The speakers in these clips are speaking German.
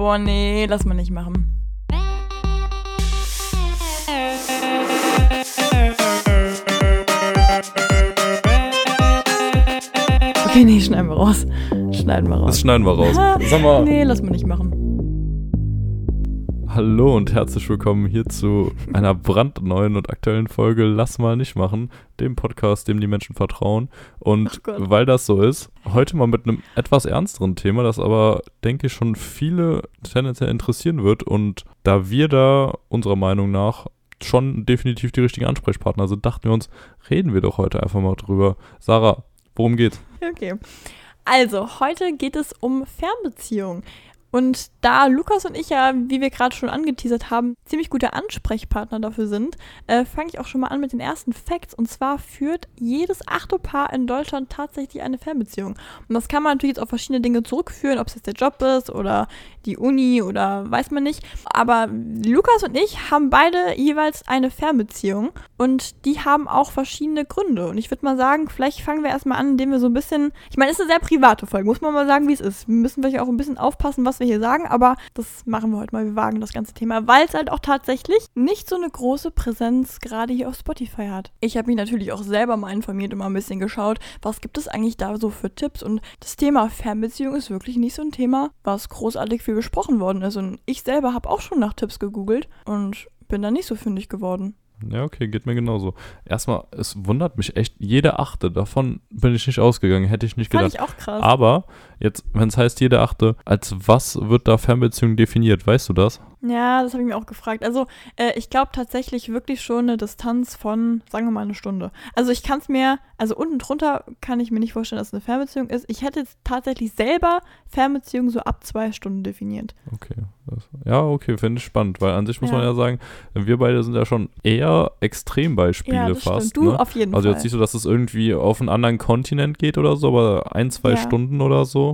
Boah, nee, lass mal nicht machen. Okay, nee, schneiden wir raus. Schneiden wir raus. Das schneiden wir raus. Sag mal. Nee, lass mal nicht machen. Hallo und herzlich willkommen hier zu einer brandneuen und aktuellen Folge Lass mal nicht machen, dem Podcast, dem die Menschen vertrauen. Und weil das so ist, heute mal mit einem etwas ernsteren Thema, das aber, denke ich, schon viele tendenziell interessieren wird. Und da wir da unserer Meinung nach schon definitiv die richtigen Ansprechpartner sind, dachten wir uns, reden wir doch heute einfach mal drüber. Sarah, worum geht's? Okay. Also, heute geht es um Fernbeziehungen. Und da Lukas und ich ja, wie wir gerade schon angeteasert haben, ziemlich gute Ansprechpartner dafür sind, äh, fange ich auch schon mal an mit den ersten Facts. Und zwar führt jedes achte Paar in Deutschland tatsächlich eine Fernbeziehung. Und das kann man natürlich jetzt auf verschiedene Dinge zurückführen, ob es jetzt der Job ist oder die Uni oder weiß man nicht. Aber Lukas und ich haben beide jeweils eine Fernbeziehung und die haben auch verschiedene Gründe. Und ich würde mal sagen, vielleicht fangen wir erstmal an, indem wir so ein bisschen, ich meine, es ist eine sehr private Folge, muss man mal sagen, wie es ist. Wir müssen vielleicht auch ein bisschen aufpassen, was wir hier sagen, aber das machen wir heute mal. Wir wagen das ganze Thema, weil es halt auch tatsächlich nicht so eine große Präsenz gerade hier auf Spotify hat. Ich habe mich natürlich auch selber mal informiert und mal ein bisschen geschaut, was gibt es eigentlich da so für Tipps und das Thema Fernbeziehung ist wirklich nicht so ein Thema, was großartig viel besprochen worden ist und ich selber habe auch schon nach Tipps gegoogelt und bin da nicht so fündig geworden. Ja, okay, geht mir genauso. Erstmal, es wundert mich echt, jede achte, davon bin ich nicht ausgegangen, hätte ich nicht gedacht. Fand ich auch krass. Aber jetzt, wenn es heißt jede achte, als was wird da Fernbeziehung definiert, weißt du das? Ja, das habe ich mir auch gefragt. Also, äh, ich glaube tatsächlich wirklich schon eine Distanz von, sagen wir mal, eine Stunde. Also, ich kann es mir, also unten drunter kann ich mir nicht vorstellen, dass es eine Fernbeziehung ist. Ich hätte jetzt tatsächlich selber Fernbeziehung so ab zwei Stunden definiert. Okay. Das, ja, okay, finde ich spannend, weil an sich muss ja. man ja sagen, wir beide sind ja schon eher Extrembeispiele ja, das fast. Stimmt. Du ne? auf jeden also Fall. Also jetzt nicht so, dass es irgendwie auf einen anderen Kontinent geht oder so, aber ein, zwei ja. Stunden oder so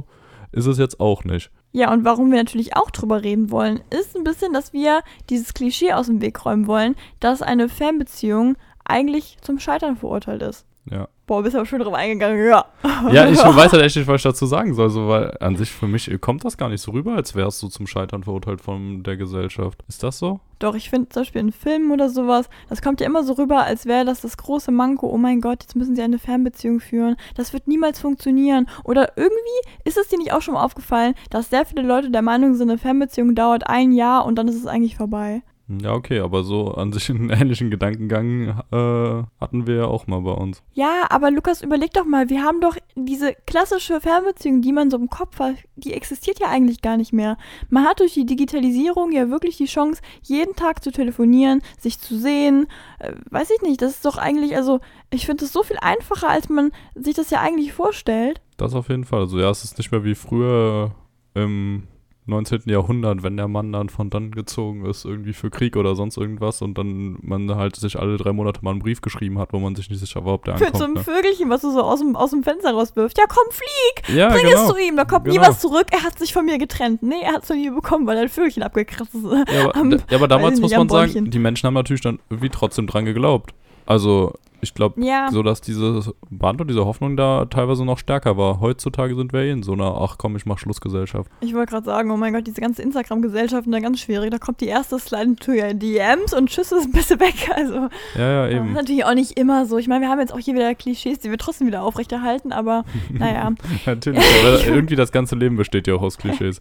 ist es jetzt auch nicht. Ja, und warum wir natürlich auch drüber reden wollen, ist ein bisschen, dass wir dieses Klischee aus dem Weg räumen wollen, dass eine Fernbeziehung eigentlich zum Scheitern verurteilt ist. Ja. Boah, bist aber schön drauf eingegangen, ja. Ja, ich weiß halt echt nicht, was ich dazu sagen soll, so, weil an sich für mich kommt das gar nicht so rüber, als wärst du zum Scheitern verurteilt von der Gesellschaft. Ist das so? Doch, ich finde zum Beispiel in Filmen oder sowas, das kommt ja immer so rüber, als wäre das das große Manko, oh mein Gott, jetzt müssen sie eine Fernbeziehung führen, das wird niemals funktionieren. Oder irgendwie ist es dir nicht auch schon mal aufgefallen, dass sehr viele Leute der Meinung sind, eine Fernbeziehung dauert ein Jahr und dann ist es eigentlich vorbei. Ja, okay, aber so an sich einen ähnlichen Gedankengang äh, hatten wir ja auch mal bei uns. Ja, aber Lukas, überleg doch mal, wir haben doch diese klassische Fernbeziehung, die man so im Kopf hat, die existiert ja eigentlich gar nicht mehr. Man hat durch die Digitalisierung ja wirklich die Chance, jeden Tag zu telefonieren, sich zu sehen. Äh, weiß ich nicht, das ist doch eigentlich, also ich finde es so viel einfacher, als man sich das ja eigentlich vorstellt. Das auf jeden Fall. Also ja, es ist nicht mehr wie früher im 19. Jahrhundert, wenn der Mann dann von dann gezogen ist, irgendwie für Krieg oder sonst irgendwas und dann man halt sich alle drei Monate mal einen Brief geschrieben hat, wo man sich nicht sicher war, ob der ankommt. Für so ein ne? Vögelchen, was du so aus dem, aus dem Fenster rauswirft. Ja, komm, flieg! Ja, Bring genau. es zu ihm, da kommt genau. nie was zurück. Er hat sich von mir getrennt. Nee, er hat es von mir bekommen, weil er ein Vögelchen abgekratzt ist. Ja, aber, am, ja, aber damals muss man sagen, die Menschen haben natürlich dann irgendwie trotzdem dran geglaubt. Also ich glaube, ja. so dass diese Band und diese Hoffnung da teilweise noch stärker war. Heutzutage sind wir eh in so einer, ach komm, ich mach Schlussgesellschaft. Ich wollte gerade sagen, oh mein Gott, diese ganze Instagram-Gesellschaft ist da ganz schwierig. Da kommt die erste Slide to your DMs und Tschüss ist ein bisschen weg. Also, ja, ja, eben. Das ist natürlich auch nicht immer so. Ich meine, wir haben jetzt auch hier wieder Klischees, die wir trotzdem wieder aufrechterhalten, aber naja. natürlich, aber irgendwie das ganze Leben besteht ja auch aus Klischees.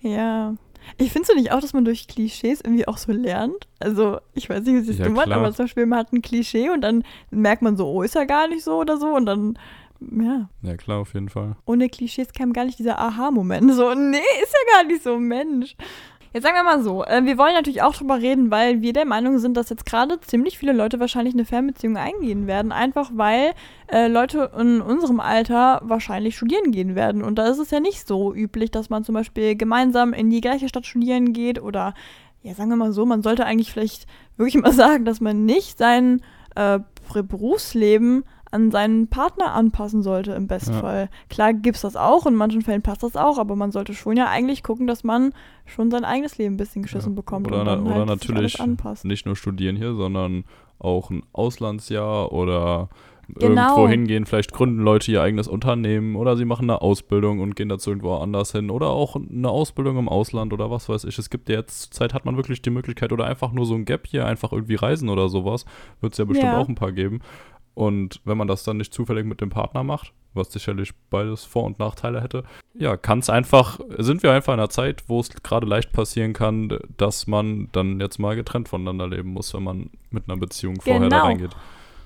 ja. Ich finde es nicht auch, dass man durch Klischees irgendwie auch so lernt. Also, ich weiß nicht, wie es ja, du aber zum Beispiel, man hat ein Klischee und dann merkt man so, oh, ist ja gar nicht so oder so und dann, ja. Ja, klar, auf jeden Fall. Ohne Klischees kam gar nicht dieser Aha-Moment. So, nee, ist ja gar nicht so, Mensch. Jetzt sagen wir mal so, äh, wir wollen natürlich auch drüber reden, weil wir der Meinung sind, dass jetzt gerade ziemlich viele Leute wahrscheinlich eine Fernbeziehung eingehen werden, einfach weil äh, Leute in unserem Alter wahrscheinlich studieren gehen werden. Und da ist es ja nicht so üblich, dass man zum Beispiel gemeinsam in die gleiche Stadt studieren geht oder, ja, sagen wir mal so, man sollte eigentlich vielleicht wirklich mal sagen, dass man nicht sein äh, Berufsleben an seinen Partner anpassen sollte, im Bestfall. Ja. Klar gibt es das auch, in manchen Fällen passt das auch, aber man sollte schon ja eigentlich gucken, dass man schon sein eigenes Leben ein bisschen geschissen ja. bekommt. Oder, und dann oder halt natürlich nicht nur studieren hier, sondern auch ein Auslandsjahr oder Genau. irgendwo hingehen. Vielleicht gründen Leute ihr eigenes Unternehmen oder sie machen eine Ausbildung und gehen dazu irgendwo anders hin oder auch eine Ausbildung im Ausland oder was weiß ich. Es gibt ja jetzt, Zeit hat man wirklich die Möglichkeit oder einfach nur so ein Gap hier, einfach irgendwie reisen oder sowas. Wird es ja bestimmt Ja. auch ein paar geben. Und wenn man das dann nicht zufällig mit dem Partner macht, was sicherlich beides Vor- und Nachteile hätte, ja, kann es einfach, sind wir einfach in einer Zeit, wo es gerade leicht passieren kann, dass man dann jetzt mal getrennt voneinander leben muss, wenn man mit einer Beziehung vorher da Genau. reingeht.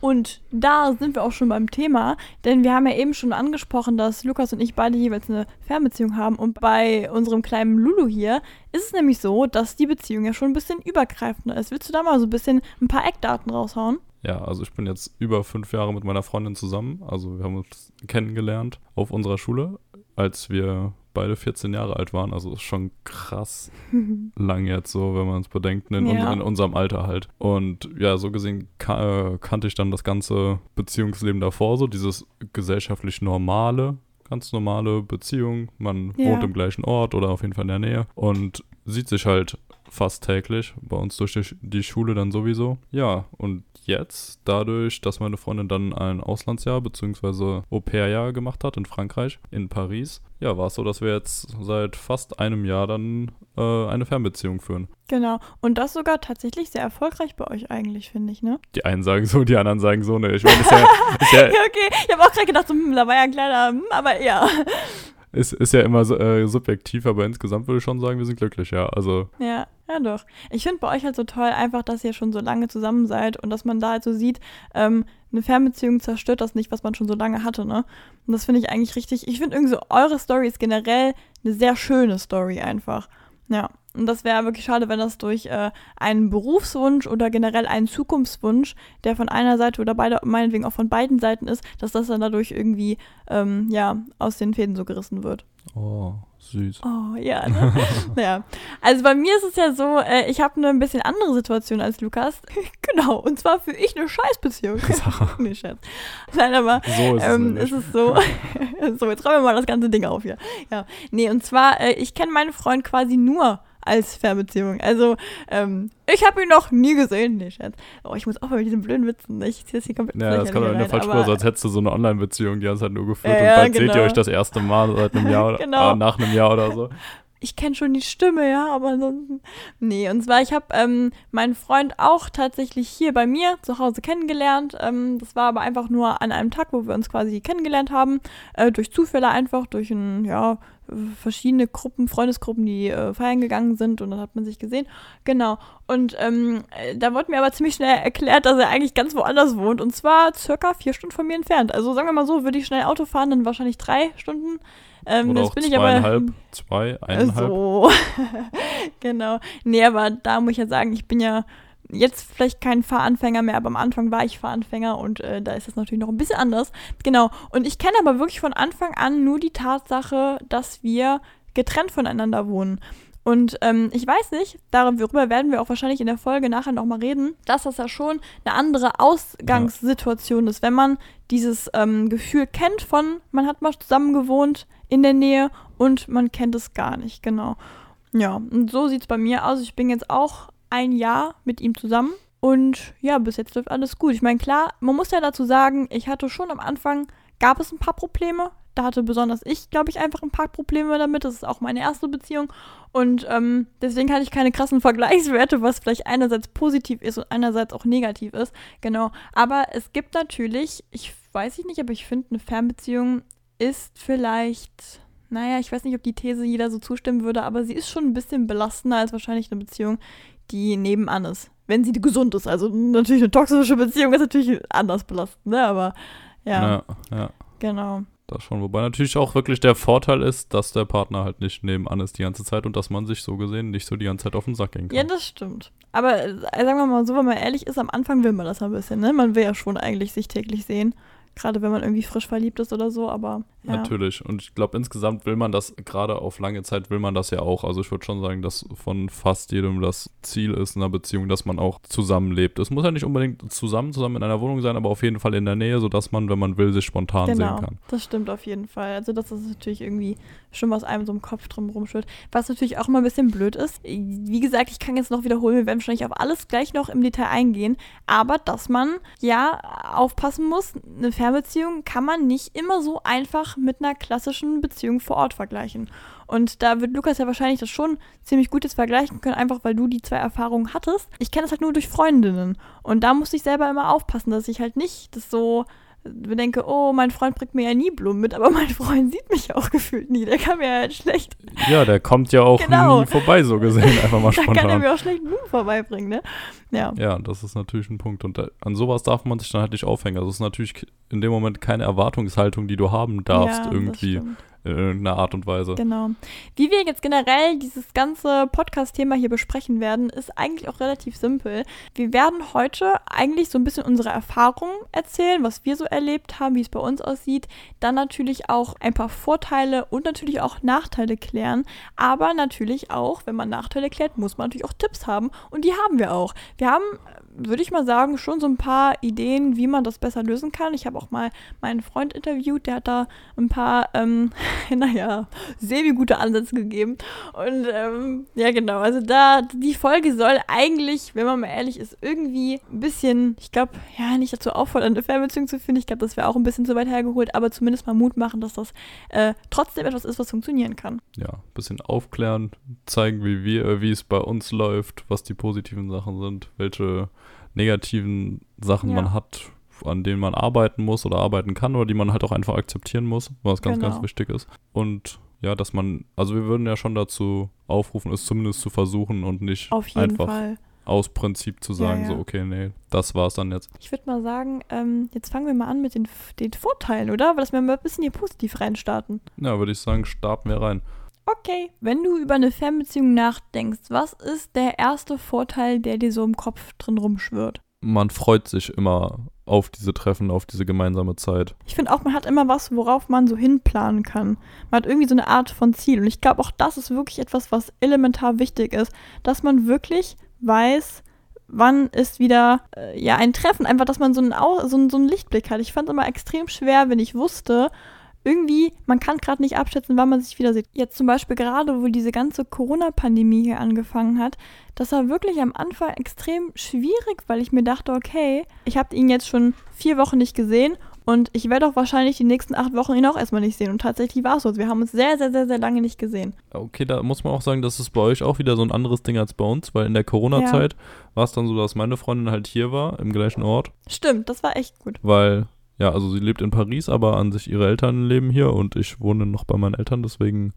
Und da sind wir auch schon beim Thema, denn wir haben ja eben schon angesprochen, dass Lukas und ich beide jeweils eine Fernbeziehung haben. Und bei unserem kleinen Lulu hier ist es nämlich so, dass die Beziehung ja schon ein bisschen übergreifender ist. Willst du da mal so ein bisschen ein paar Eckdaten raushauen? Ja, also ich bin jetzt über fünf Jahre mit meiner Freundin zusammen. Also wir haben uns kennengelernt auf unserer Schule, als wir beide 14 Jahre alt waren. Also ist schon krass lang jetzt so, wenn man es bedenkt, in, Ja. in unserem Alter halt. Und ja, so gesehen ka äh, kannte ich dann das ganze Beziehungsleben davor, so dieses gesellschaftlich normale, ganz normale Beziehung. Man Ja. wohnt im gleichen Ort oder auf jeden Fall in der Nähe und sieht sich halt fast täglich, bei uns durch die, die Schule dann sowieso. Ja, und jetzt, dadurch, dass meine Freundin dann ein Auslandsjahr bzw. Au-pair-Jahr gemacht hat in Frankreich, in Paris, ja, war es so, dass wir jetzt seit fast einem Jahr dann äh, eine Fernbeziehung führen. Genau. Und das sogar tatsächlich sehr erfolgreich bei euch eigentlich, finde ich, ne? Die einen sagen so, die anderen sagen so, ne. Ich meine, ist ja, ist ja, okay. Ich habe auch gerade gedacht, so, hm, da war ja ein kleiner, hm, aber ja. Ist, ist ja immer äh, subjektiv, aber insgesamt würde ich schon sagen, wir sind glücklich, ja. Also, Ja, ja doch. Ich finde bei euch halt so toll, einfach, dass ihr schon so lange zusammen seid und dass man da halt so sieht, ähm, eine Fernbeziehung zerstört das nicht, was man schon so lange hatte, ne? Und das finde ich eigentlich richtig. Ich finde irgendwie so, eure Story ist generell eine sehr schöne Story einfach. Ja. Und das wäre wirklich schade, wenn das durch äh, einen Berufswunsch oder generell einen Zukunftswunsch, der von einer Seite oder beide, meinetwegen auch von beiden Seiten ist, dass das dann dadurch irgendwie, ähm, ja, aus den Fäden so gerissen wird. oh, süß. Oh, ja. Ne? ja. Also bei mir ist es ja so, äh, ich habe eine ein bisschen andere Situation als Lukas. genau. Und zwar für ich eine Scheißbeziehung. nee, Scherz. Nein, aber So ist ähm, es ist es so. so, jetzt räumen wir mal das ganze Ding auf hier. Ja. Nee, und zwar, äh, ich kenne meinen Freund quasi nur als Fernbeziehung. Also, ähm, ich habe ihn noch nie gesehen. Nee, Scherz. Oh, ich muss auch mal mit diesen blöden Witzen. Ich ziehe das hier komplett Ja, das kommt falsch aber- rüber, so als hättest du so eine Online-Beziehung, die hast halt nur geführt Ja, und bald seht ihr genau. euch das erste Mal seit einem Jahr oder Genau. äh, nach einem Jahr oder so. ich kenne schon die Stimme, ja, aber ansonsten. Nee, und zwar, ich habe ähm, meinen Freund auch tatsächlich hier bei mir zu Hause kennengelernt. Ähm, das war aber einfach nur an einem Tag, wo wir uns quasi kennengelernt haben. Äh, durch Zufälle einfach, durch ein, ja, verschiedene Gruppen, Freundesgruppen, die äh, feiern gegangen sind und dann hat man sich gesehen. Genau. Und ähm, äh, da wurde mir aber ziemlich schnell erklärt, dass er eigentlich ganz woanders wohnt und zwar circa vier Stunden von mir entfernt. Also sagen wir mal so, würde ich schnell Auto fahren, dann wahrscheinlich drei Stunden. Ähm, Oder jetzt auch bin ich aber zweieinhalb, zwei, eineinhalb. so. genau. Nee, aber da muss ich ja sagen, ich bin ja jetzt vielleicht kein Fahranfänger mehr, aber am Anfang war ich Fahranfänger und äh, da ist das natürlich noch ein bisschen anders. Genau. Und ich kenne aber wirklich von Anfang an nur die Tatsache, dass wir getrennt voneinander wohnen. Und ähm, ich weiß nicht, darüber werden wir auch wahrscheinlich in der Folge nachher nochmal reden, dass das ja schon eine andere Ausgangssituation ist, wenn man dieses ähm, Gefühl kennt von, man hat mal zusammen gewohnt in der Nähe und man kennt es gar nicht, genau. Ja, und so sieht es bei mir aus. Ich bin jetzt auch ein Jahr mit ihm zusammen und ja, bis jetzt läuft alles gut. Ich meine, klar, man muss ja dazu sagen, ich hatte schon am Anfang, gab es ein paar Probleme. Da hatte besonders ich, glaube ich, einfach ein paar Probleme damit. Das ist auch meine erste Beziehung. Und ähm, deswegen hatte ich keine krassen Vergleichswerte, was vielleicht einerseits positiv ist und einerseits auch negativ ist. Genau. Aber es gibt natürlich, ich weiß ich nicht, aber ich finde, eine Fernbeziehung ist vielleicht, naja, ich weiß nicht, ob die These jeder so zustimmen würde, aber sie ist schon ein bisschen belastender als wahrscheinlich eine Beziehung, die nebenan ist. Wenn sie gesund ist. Also natürlich eine toxische Beziehung ist natürlich anders belastend, ne? Aber ja, Ja, ja. genau. Das schon. Wobei natürlich auch wirklich der Vorteil ist, dass der Partner halt nicht nebenan ist die ganze Zeit und dass man sich so gesehen nicht so die ganze Zeit auf den Sack gehen kann. Ja, das stimmt. Aber äh, sagen wir mal so, wenn man ehrlich ist, am Anfang will man das ein bisschen, ne? Man will ja schon eigentlich sich täglich sehen. Gerade wenn man irgendwie frisch verliebt ist oder so, aber ja. Natürlich. Und ich glaube, insgesamt will man das, gerade auf lange Zeit will man das ja auch. Also ich würde schon sagen, dass von fast jedem das Ziel ist in einer Beziehung, dass man auch zusammenlebt. Es muss ja nicht unbedingt zusammen, zusammen in einer Wohnung sein, aber auf jeden Fall in der Nähe, sodass man, wenn man will, sich spontan genau, sehen kann. Das stimmt auf jeden Fall. Also das ist natürlich irgendwie schon was einem so im Kopf drum rumschwirrt. Was natürlich auch immer ein bisschen blöd ist. Wie gesagt, ich kann jetzt noch wiederholen, wir werden wahrscheinlich auf alles gleich noch im Detail eingehen, aber dass man ja aufpassen muss, eine Fernbeziehung kann man nicht immer so einfach mit einer klassischen Beziehung vor Ort vergleichen. Und da wird Lukas ja wahrscheinlich das schon ziemlich gut jetzt vergleichen können, einfach weil du die zwei Erfahrungen hattest. Ich kenne das halt nur durch Freundinnen. Und da musste ich selber immer aufpassen, dass ich halt nicht das so bedenke, oh, mein Freund bringt mir ja nie Blumen mit, aber mein Freund sieht mich auch gefühlt nie. Der kann mir halt schlecht. Ja, der kommt ja auch genau. nie vorbei, so gesehen, einfach mal spontan. da kann er mir auch schlecht Blumen vorbeibringen, ne? Ja. Ja, das ist natürlich ein Punkt. Und an sowas darf man sich dann halt nicht aufhängen. Also es ist natürlich in dem Moment keine Erwartungshaltung, die du haben darfst, ja, irgendwie in irgendeiner Art und Weise. Genau. Wie wir jetzt generell dieses ganze Podcast-Thema hier besprechen werden, ist eigentlich auch relativ simpel. Wir werden heute eigentlich so ein bisschen unsere Erfahrungen erzählen, was wir so erlebt haben, wie es bei uns aussieht. Dann natürlich auch ein paar Vorteile und natürlich auch Nachteile klären. Aber natürlich auch, wenn man Nachteile klärt, muss man natürlich auch Tipps haben. Und die haben wir auch. Wir haben würde ich mal sagen, schon so ein paar Ideen, wie man das besser lösen kann. Ich habe auch mal meinen Freund interviewt, der hat da ein paar, ähm, naja, semi-gute Ansätze gegeben. Und ähm, ja, genau, also da, die Folge soll eigentlich, wenn man mal ehrlich ist, irgendwie ein bisschen, ich glaube, ja, nicht dazu auffordern, eine Fernbeziehung zu finden. Ich glaube, das wäre auch ein bisschen zu weit hergeholt, aber zumindest mal Mut machen, dass das äh, trotzdem etwas ist, was funktionieren kann. Ja, ein bisschen aufklären, zeigen, wie wir, äh, wie es bei uns läuft, was die positiven Sachen sind, welche negativen Sachen ja. man hat, an denen man arbeiten muss oder arbeiten kann oder die man halt auch einfach akzeptieren muss, was ganz, genau. ganz wichtig ist. Und ja, dass man, also wir würden ja schon dazu aufrufen, es zumindest zu versuchen und nicht einfach Fall. aus Prinzip zu sagen, ja, ja. so, okay, nee, das war's dann jetzt. Ich würde mal sagen, ähm, jetzt fangen wir mal an mit den, den Vorteilen, oder? Weil das wir mal ein bisschen hier positiv reinstarten. Ja, würde ich sagen, starten wir rein. Okay. Wenn du über eine Fernbeziehung nachdenkst, was ist der erste Vorteil, der dir so im Kopf drin rumschwirrt? Man freut sich immer auf diese Treffen, auf diese gemeinsame Zeit. Ich finde auch, man hat immer was, worauf man so hinplanen kann. Man hat irgendwie so eine Art von Ziel. Und ich glaube, auch das ist wirklich etwas, was elementar wichtig ist, dass man wirklich weiß, wann ist wieder äh, ja ein Treffen. Einfach, dass man so einen, so einen, so einen Lichtblick hat. Ich fand es immer extrem schwer, wenn ich wusste, irgendwie, man kann gerade nicht abschätzen, wann man sich wieder sieht. Jetzt zum Beispiel gerade, wo diese ganze Corona-Pandemie hier angefangen hat, das war wirklich am Anfang extrem schwierig, weil ich mir dachte, okay, ich habe ihn jetzt schon vier Wochen nicht gesehen und ich werde auch wahrscheinlich die nächsten acht Wochen ihn auch erstmal nicht sehen. Und tatsächlich war es so. Wir haben uns sehr, sehr, sehr, sehr lange nicht gesehen. Okay, da muss man auch sagen, das ist bei euch auch wieder so ein anderes Ding als bei uns, weil in der Corona-Zeit ja. war es dann so, dass meine Freundin halt hier war, im gleichen Ort. Stimmt, das war echt gut. Weil ja, also sie lebt in Paris, aber an sich ihre Eltern leben hier und ich wohne noch bei meinen Eltern, deswegen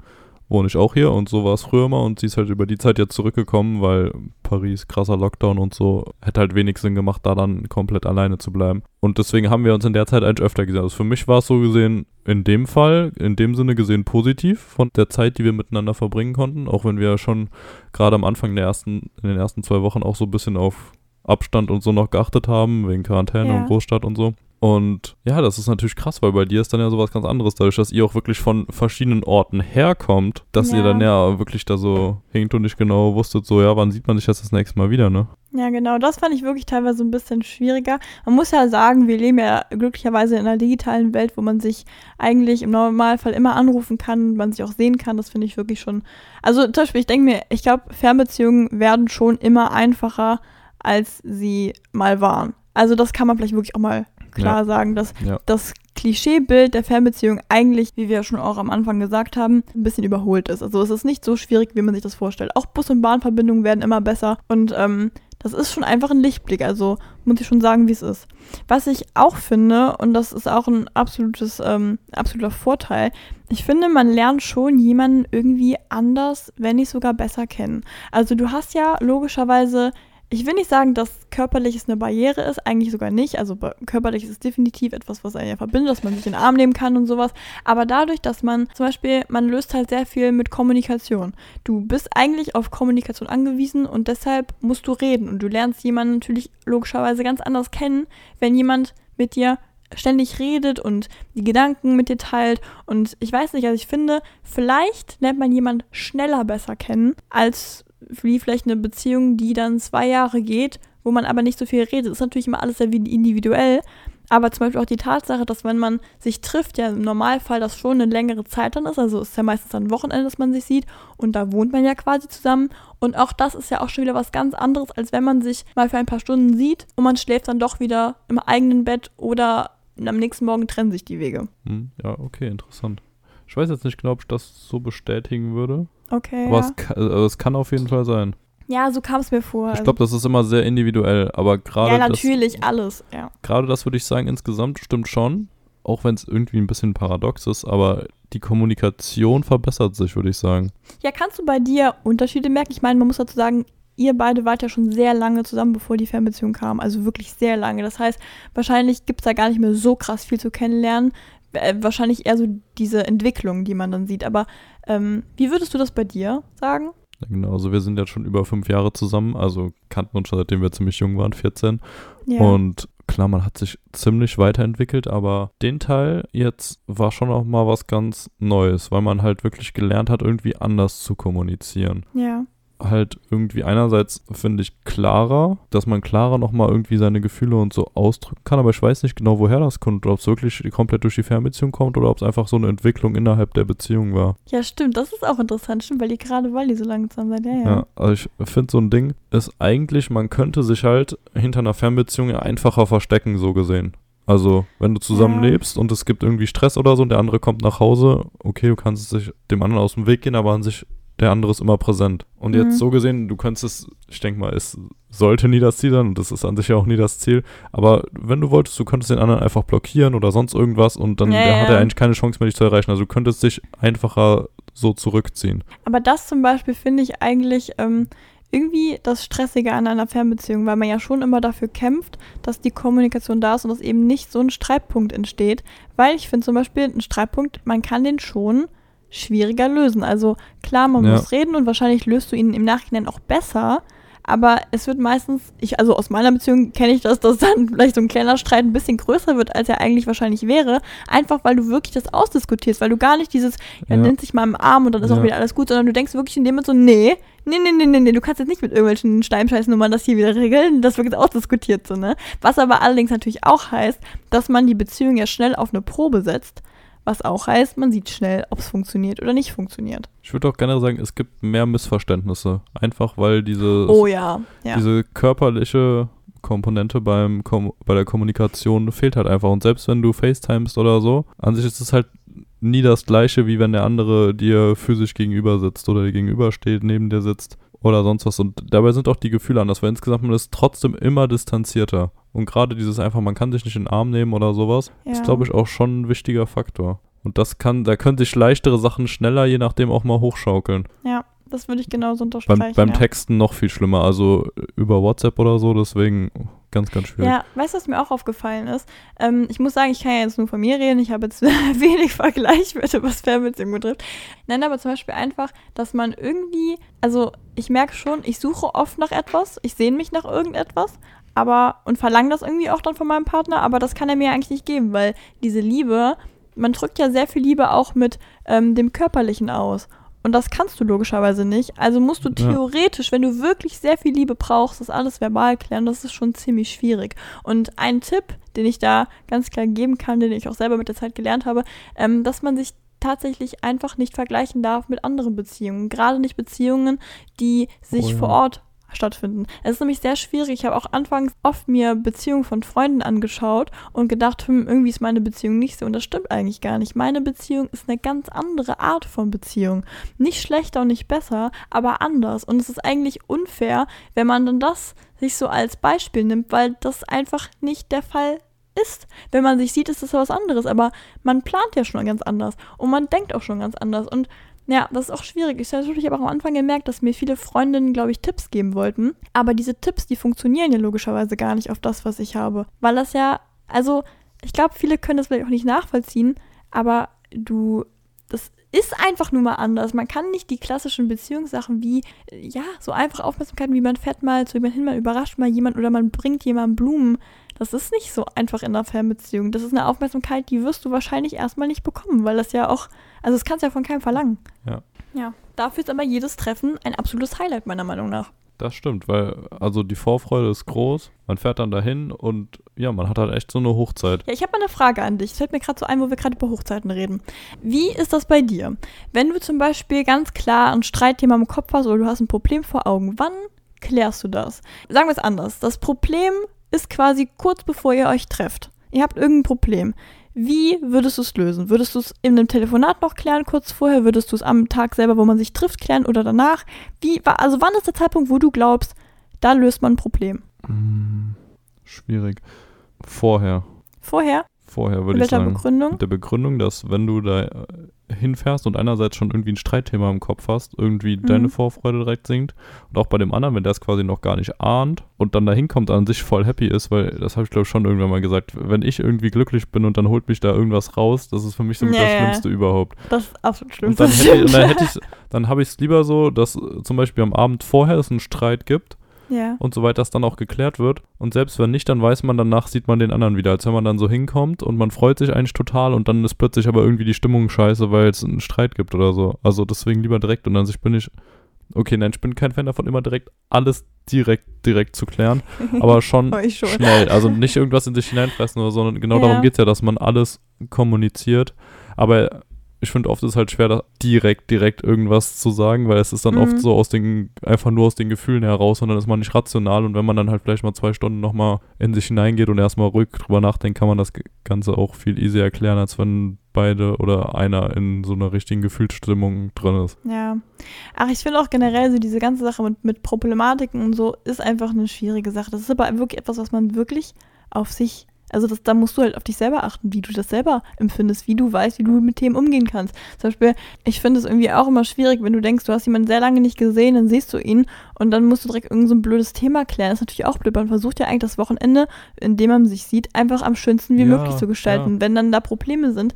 wohne ich auch hier und so war es früher mal und sie ist halt über die Zeit jetzt zurückgekommen, weil Paris, krasser Lockdown und so, hätte halt wenig Sinn gemacht, da dann komplett alleine zu bleiben. Und deswegen haben wir uns in der Zeit eigentlich öfter gesehen. Also für mich war es so gesehen, in dem Fall, in dem Sinne gesehen positiv von der Zeit, die wir miteinander verbringen konnten, auch wenn wir schon gerade am Anfang der ersten, in den ersten zwei Wochen auch so ein bisschen auf Abstand und so noch geachtet haben, wegen Quarantäne ja. und Großstadt und so. Und ja, das ist natürlich krass, weil bei dir ist dann ja sowas ganz anderes, dadurch, dass ihr auch wirklich von verschiedenen Orten herkommt, dass ja. ihr dann ja wirklich da so hinkt und nicht genau wusstet, so ja, wann sieht man sich jetzt das nächste Mal wieder, ne? Ja, genau, das fand ich wirklich teilweise ein bisschen schwieriger. Man muss ja sagen, wir leben ja glücklicherweise in einer digitalen Welt, wo man sich eigentlich im Normalfall immer anrufen kann, man sich auch sehen kann. Das finde ich wirklich schon. Also zum Beispiel, ich denke mir, ich glaube, Fernbeziehungen werden schon immer einfacher, als sie mal waren. Also das kann man vielleicht wirklich auch mal klar ja. sagen, dass ja. das Klischeebild der Fernbeziehung eigentlich, wie wir schon auch am Anfang gesagt haben, ein bisschen überholt ist. Also es ist nicht so schwierig, wie man sich das vorstellt. Auch Bus- und Bahnverbindungen werden immer besser und ähm, das ist schon einfach ein Lichtblick. Also muss ich schon sagen, wie es ist. Was ich auch finde, und das ist auch ein absolutes, ähm, absoluter Vorteil, ich finde, man lernt schon jemanden irgendwie anders, wenn nicht sogar besser kennen. Also du hast ja logischerweise ich will nicht sagen, dass körperliches eine Barriere ist, eigentlich sogar nicht. Also körperlich ist definitiv etwas, was einen ja verbindet, dass man sich in den Arm nehmen kann und sowas. Aber dadurch, dass man zum Beispiel, man löst halt sehr viel mit Kommunikation. Du bist eigentlich auf Kommunikation angewiesen und deshalb musst du reden. Und du lernst jemanden natürlich logischerweise ganz anders kennen, wenn jemand mit dir ständig redet und die Gedanken mit dir teilt. Und ich weiß nicht, also ich finde, vielleicht lernt man jemand schneller besser kennen, als wie vielleicht eine Beziehung, die dann zwei Jahre geht, wo man aber nicht so viel redet. Das ist natürlich immer alles sehr individuell. Aber zum Beispiel auch die Tatsache, dass wenn man sich trifft, ja im Normalfall das schon eine längere Zeit dann ist, also ist ja meistens dann Wochenende, dass man sich sieht und da wohnt man ja quasi zusammen. Und auch das ist ja auch schon wieder was ganz anderes, als wenn man sich mal für ein paar Stunden sieht und man schläft dann doch wieder im eigenen Bett oder am nächsten Morgen trennen sich die Wege. Hm, ja, okay, interessant. Ich weiß jetzt nicht genau, ob ich das so bestätigen würde. Okay. Aber ja. es, kann, also es kann auf jeden Fall sein. Ja, so kam es mir vor. Ich glaube, das ist immer sehr individuell, aber gerade. Ja, natürlich, das, alles, ja. Gerade das würde ich sagen, insgesamt stimmt schon, auch wenn es irgendwie ein bisschen paradox ist, aber die Kommunikation verbessert sich, würde ich sagen. Ja, kannst du bei dir Unterschiede merken? Ich meine, man muss dazu sagen, ihr beide wart ja schon sehr lange zusammen, bevor die Fernbeziehung kam. Also wirklich sehr lange. Das heißt, wahrscheinlich gibt es da gar nicht mehr so krass viel zu kennenlernen. Äh, wahrscheinlich eher so diese Entwicklung, die man dann sieht. Aber ähm, wie würdest du das bei dir sagen? Ja, genau, also wir sind jetzt schon über fünf Jahre zusammen, also kannten uns schon seitdem wir ziemlich jung waren, 14. Ja. Und klar, man hat sich ziemlich weiterentwickelt, aber den Teil jetzt war schon auch mal was ganz Neues, weil man halt wirklich gelernt hat, irgendwie anders zu kommunizieren. Ja halt irgendwie einerseits, finde ich, klarer, dass man klarer nochmal irgendwie seine Gefühle und so ausdrücken kann, aber ich weiß nicht genau, woher das kommt, ob es wirklich komplett durch die Fernbeziehung kommt oder ob es einfach so eine Entwicklung innerhalb der Beziehung war. Ja, stimmt, das ist auch interessant, stimmt, weil die gerade, weil die so lange zusammen sind, ja, ja. Ja, also ich finde so ein Ding ist eigentlich, man könnte sich halt hinter einer Fernbeziehung einfacher verstecken, so gesehen. Also, wenn du zusammen ja. lebst und es gibt irgendwie Stress oder so und der andere kommt nach Hause, okay, du kannst sich dem anderen aus dem Weg gehen, aber an sich der andere ist immer präsent. Und mhm. jetzt so gesehen, du könntest es, ich denke mal, es sollte nie das Ziel sein und das ist an sich ja auch nie das Ziel. Aber wenn du wolltest, du könntest den anderen einfach blockieren oder sonst irgendwas und dann ja, hat er eigentlich keine Chance mehr, dich zu erreichen. Also du könntest dich einfacher so zurückziehen. Aber das zum Beispiel finde ich eigentlich ähm, irgendwie das Stressige an einer Fernbeziehung, weil man ja schon immer dafür kämpft, dass die Kommunikation da ist und dass eben nicht so ein Streitpunkt entsteht. Weil ich finde zum Beispiel, ein Streitpunkt, man kann den schon schwieriger lösen. Also klar, man ja. muss reden und wahrscheinlich löst du ihn im Nachhinein auch besser. Aber es wird meistens, ich, also aus meiner Beziehung kenne ich das, dass dann vielleicht so ein kleiner Streit ein bisschen größer wird, als er eigentlich wahrscheinlich wäre. Einfach weil du wirklich das ausdiskutierst, weil du gar nicht dieses, ja, ja. nimmt sich mal im Arm und dann ist ja. auch wieder alles gut, sondern du denkst wirklich in dem Moment so, nee, nee, nee, nee, nee, nee, du kannst jetzt nicht mit irgendwelchen Steinscheißnummern das hier wieder regeln, das wird jetzt ausdiskutiert so, ne? Was aber allerdings natürlich auch heißt, dass man die Beziehung ja schnell auf eine Probe setzt was auch heißt, man sieht schnell, ob es funktioniert oder nicht funktioniert. Ich würde auch gerne sagen, es gibt mehr Missverständnisse. Einfach weil diese, oh, ja. Ja. diese körperliche Komponente beim Kom bei der Kommunikation fehlt halt einfach. Und selbst wenn du FaceTimest oder so, an sich ist es halt nie das gleiche, wie wenn der andere dir physisch gegenüber sitzt oder dir gegenübersteht, neben dir sitzt oder sonst was. Und dabei sind auch die Gefühle anders, weil insgesamt man ist trotzdem immer distanzierter. Und gerade dieses einfach, man kann sich nicht in den Arm nehmen oder sowas, ja. ist, glaube ich, auch schon ein wichtiger Faktor. Und das kann, da können sich leichtere Sachen schneller, je nachdem, auch mal hochschaukeln. Ja, das würde ich genauso unterstreichen. Beim, beim ja. Texten noch viel schlimmer, also über WhatsApp oder so, deswegen ganz, ganz schwierig. Ja, weißt du, was mir auch aufgefallen ist? Ähm, ich muss sagen, ich kann ja jetzt nur von mir reden, ich habe jetzt wenig Vergleichswerte, was Fernbeziehung betrifft. Nein, aber zum Beispiel einfach, dass man irgendwie, also ich merke schon, ich suche oft nach etwas, ich sehne mich nach irgendetwas, aber und verlange das irgendwie auch dann von meinem Partner, aber das kann er mir eigentlich nicht geben, weil diese Liebe, man drückt ja sehr viel Liebe auch mit ähm, dem Körperlichen aus. Und das kannst du logischerweise nicht. Also musst du theoretisch, ja. wenn du wirklich sehr viel Liebe brauchst, das alles verbal klären. Das ist schon ziemlich schwierig. Und ein Tipp, den ich da ganz klar geben kann, den ich auch selber mit der Zeit gelernt habe, ähm, dass man sich tatsächlich einfach nicht vergleichen darf mit anderen Beziehungen. Gerade nicht Beziehungen, die sich oh ja. vor Ort stattfinden. Es ist nämlich sehr schwierig. Ich habe auch anfangs oft mir Beziehungen von Freunden angeschaut und gedacht, hm, irgendwie ist meine Beziehung nicht so. Und das stimmt eigentlich gar nicht. Meine Beziehung ist eine ganz andere Art von Beziehung. Nicht schlechter und nicht besser, aber anders. Und es ist eigentlich unfair, wenn man dann das sich so als Beispiel nimmt, weil das einfach nicht der Fall ist. Wenn man sich sieht, ist das was anderes. Aber man plant ja schon ganz anders. Und man denkt auch schon ganz anders. Und ja, das ist auch schwierig. Ich habe auch am Anfang gemerkt, dass mir viele Freundinnen, glaube ich, Tipps geben wollten. Aber diese Tipps, die funktionieren ja logischerweise gar nicht auf das, was ich habe. Weil das ja, also, ich glaube, viele können das vielleicht auch nicht nachvollziehen, aber du, das ist einfach nur mal anders. Man kann nicht die klassischen Beziehungssachen wie, ja, so einfach Aufmerksamkeiten, wie man fährt mal zu jemandem hin, man überrascht mal jemand oder man bringt jemandem Blumen. Das ist nicht so einfach in einer Fernbeziehung. Das ist eine Aufmerksamkeit, die wirst du wahrscheinlich erstmal nicht bekommen, weil das ja auch, also das kannst du ja von keinem verlangen. Ja. Ja. Dafür ist aber jedes Treffen ein absolutes Highlight, meiner Meinung nach. Das stimmt, weil also die Vorfreude ist groß. Man fährt dann dahin und ja, man hat halt echt so eine Hochzeit. Ja, ich habe mal eine Frage an dich. Es fällt mir gerade so ein, wo wir gerade über Hochzeiten reden. Wie ist das bei dir? Wenn du zum Beispiel ganz klar ein Streitthema im Kopf hast oder du hast ein Problem vor Augen, wann klärst du das? Sagen wir es anders. Das Problem ist quasi kurz bevor ihr euch trefft. Ihr habt irgendein Problem. Wie würdest du es lösen? Würdest du es in einem Telefonat noch klären, kurz vorher? Würdest du es am Tag selber, wo man sich trifft, klären oder danach? Wie, also wann ist der Zeitpunkt, wo du glaubst, da löst man ein Problem? Hm, schwierig. Vorher. Vorher? Vorher würde ich sagen. Mit der Begründung? Mit der Begründung, dass wenn du da äh, hinfährst und einerseits schon irgendwie ein Streitthema im Kopf hast, irgendwie mhm. deine Vorfreude direkt sinkt und auch bei dem anderen, wenn der es quasi noch gar nicht ahnt und dann da hinkommt, an sich voll happy ist, weil das habe ich glaube ich schon irgendwann mal gesagt, wenn ich irgendwie glücklich bin und dann holt mich da irgendwas raus, das ist für mich so ja, das Schlimmste überhaupt. Das ist absolut schlimm. Und dann, hätte ich, dann hätte ich, dann habe ich es lieber so, dass zum Beispiel am Abend vorher es einen Streit gibt ja. und so weiter, dass dann auch geklärt wird. Und selbst wenn nicht, dann weiß man, danach sieht man den anderen wieder. Als wenn man dann so hinkommt und man freut sich eigentlich total und dann ist plötzlich aber irgendwie die Stimmung scheiße, weil es einen Streit gibt oder so. Also deswegen lieber direkt und an sich bin ich. Okay, nein, ich bin kein Fan davon, immer direkt alles direkt, direkt zu klären, aber schon, schon, schnell. Also nicht irgendwas in sich hineinfressen oder so, sondern genau ja. darum geht es ja, dass man alles kommuniziert. Aber ich finde oft ist es halt schwer, da direkt, direkt irgendwas zu sagen, weil es ist dann mhm. oft so aus den, einfach nur aus den Gefühlen heraus und dann ist man nicht rational und wenn man dann halt vielleicht mal zwei Stunden nochmal in sich hineingeht und erstmal ruhig drüber nachdenkt, kann man das Ganze auch viel easier erklären, als wenn beide oder einer in so einer richtigen Gefühlsstimmung drin ist. Ja. Ach, ich finde auch generell so diese ganze Sache mit, mit Problematiken und so ist einfach eine schwierige Sache. Das ist aber wirklich etwas, was man wirklich auf sich also das, da musst du halt auf dich selber achten, wie du das selber empfindest, wie du weißt, wie du mit Themen umgehen kannst. Zum Beispiel, ich finde es irgendwie auch immer schwierig, wenn du denkst, du hast jemanden sehr lange nicht gesehen, dann siehst du ihn und dann musst du direkt irgend so ein blödes Thema klären. Das ist natürlich auch blöd. Man versucht ja eigentlich das Wochenende, in dem man sich sieht, einfach am schönsten wie ja, möglich zu gestalten. Ja. Wenn dann da Probleme sind,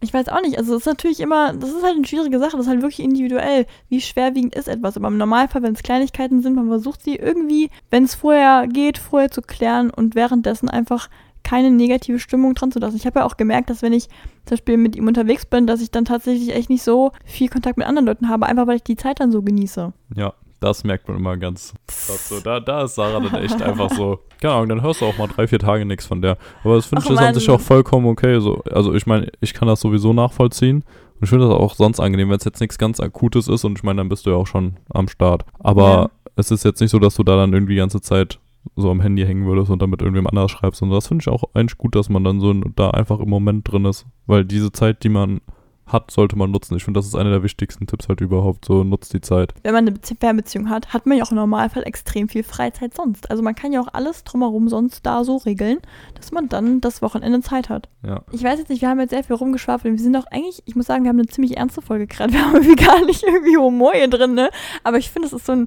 ich weiß auch nicht, also es ist natürlich immer, das ist halt eine schwierige Sache, das ist halt wirklich individuell. Wie schwerwiegend ist etwas? Aber im Normalfall, wenn es Kleinigkeiten sind, man versucht sie irgendwie, wenn es vorher geht, vorher zu klären und währenddessen einfach keine negative Stimmung dran zu lassen. Ich habe ja auch gemerkt, dass wenn ich zum Beispiel mit ihm unterwegs bin, dass ich dann tatsächlich echt nicht so viel Kontakt mit anderen Leuten habe, einfach weil ich die Zeit dann so genieße. Ja, das merkt man immer ganz. So, da, da ist Sarah dann echt einfach so, keine Ahnung, dann hörst du auch mal drei, vier Tage nichts von der. Aber das finde ich ist an sich auch vollkommen okay. So. Also ich meine, ich kann das sowieso nachvollziehen. Und ich finde das auch sonst angenehm, wenn es jetzt nichts ganz Akutes ist und ich meine, dann bist du ja auch schon am Start. Aber ja. es ist jetzt nicht so, dass du da dann irgendwie die ganze Zeit so am Handy hängen würdest und dann mit irgendwem anders schreibst. Und das finde ich auch eigentlich gut, dass man dann so da einfach im Moment drin ist. Weil diese Zeit, die man hat, sollte man nutzen. Ich finde, das ist einer der wichtigsten Tipps halt überhaupt. So, nutzt die Zeit. Wenn man eine Fernbeziehung hat, hat man ja auch im Normalfall extrem viel Freizeit sonst. Also man kann ja auch alles drumherum sonst da so regeln, dass man dann das Wochenende Zeit hat. Ja. Ich weiß jetzt nicht, wir haben jetzt sehr viel rumgeschwafelt. Wir sind auch eigentlich, ich muss sagen, wir haben eine ziemlich ernste Folge gerade. Wir haben irgendwie gar nicht irgendwie Humor hier drin, ne? Aber ich finde, es ist so ein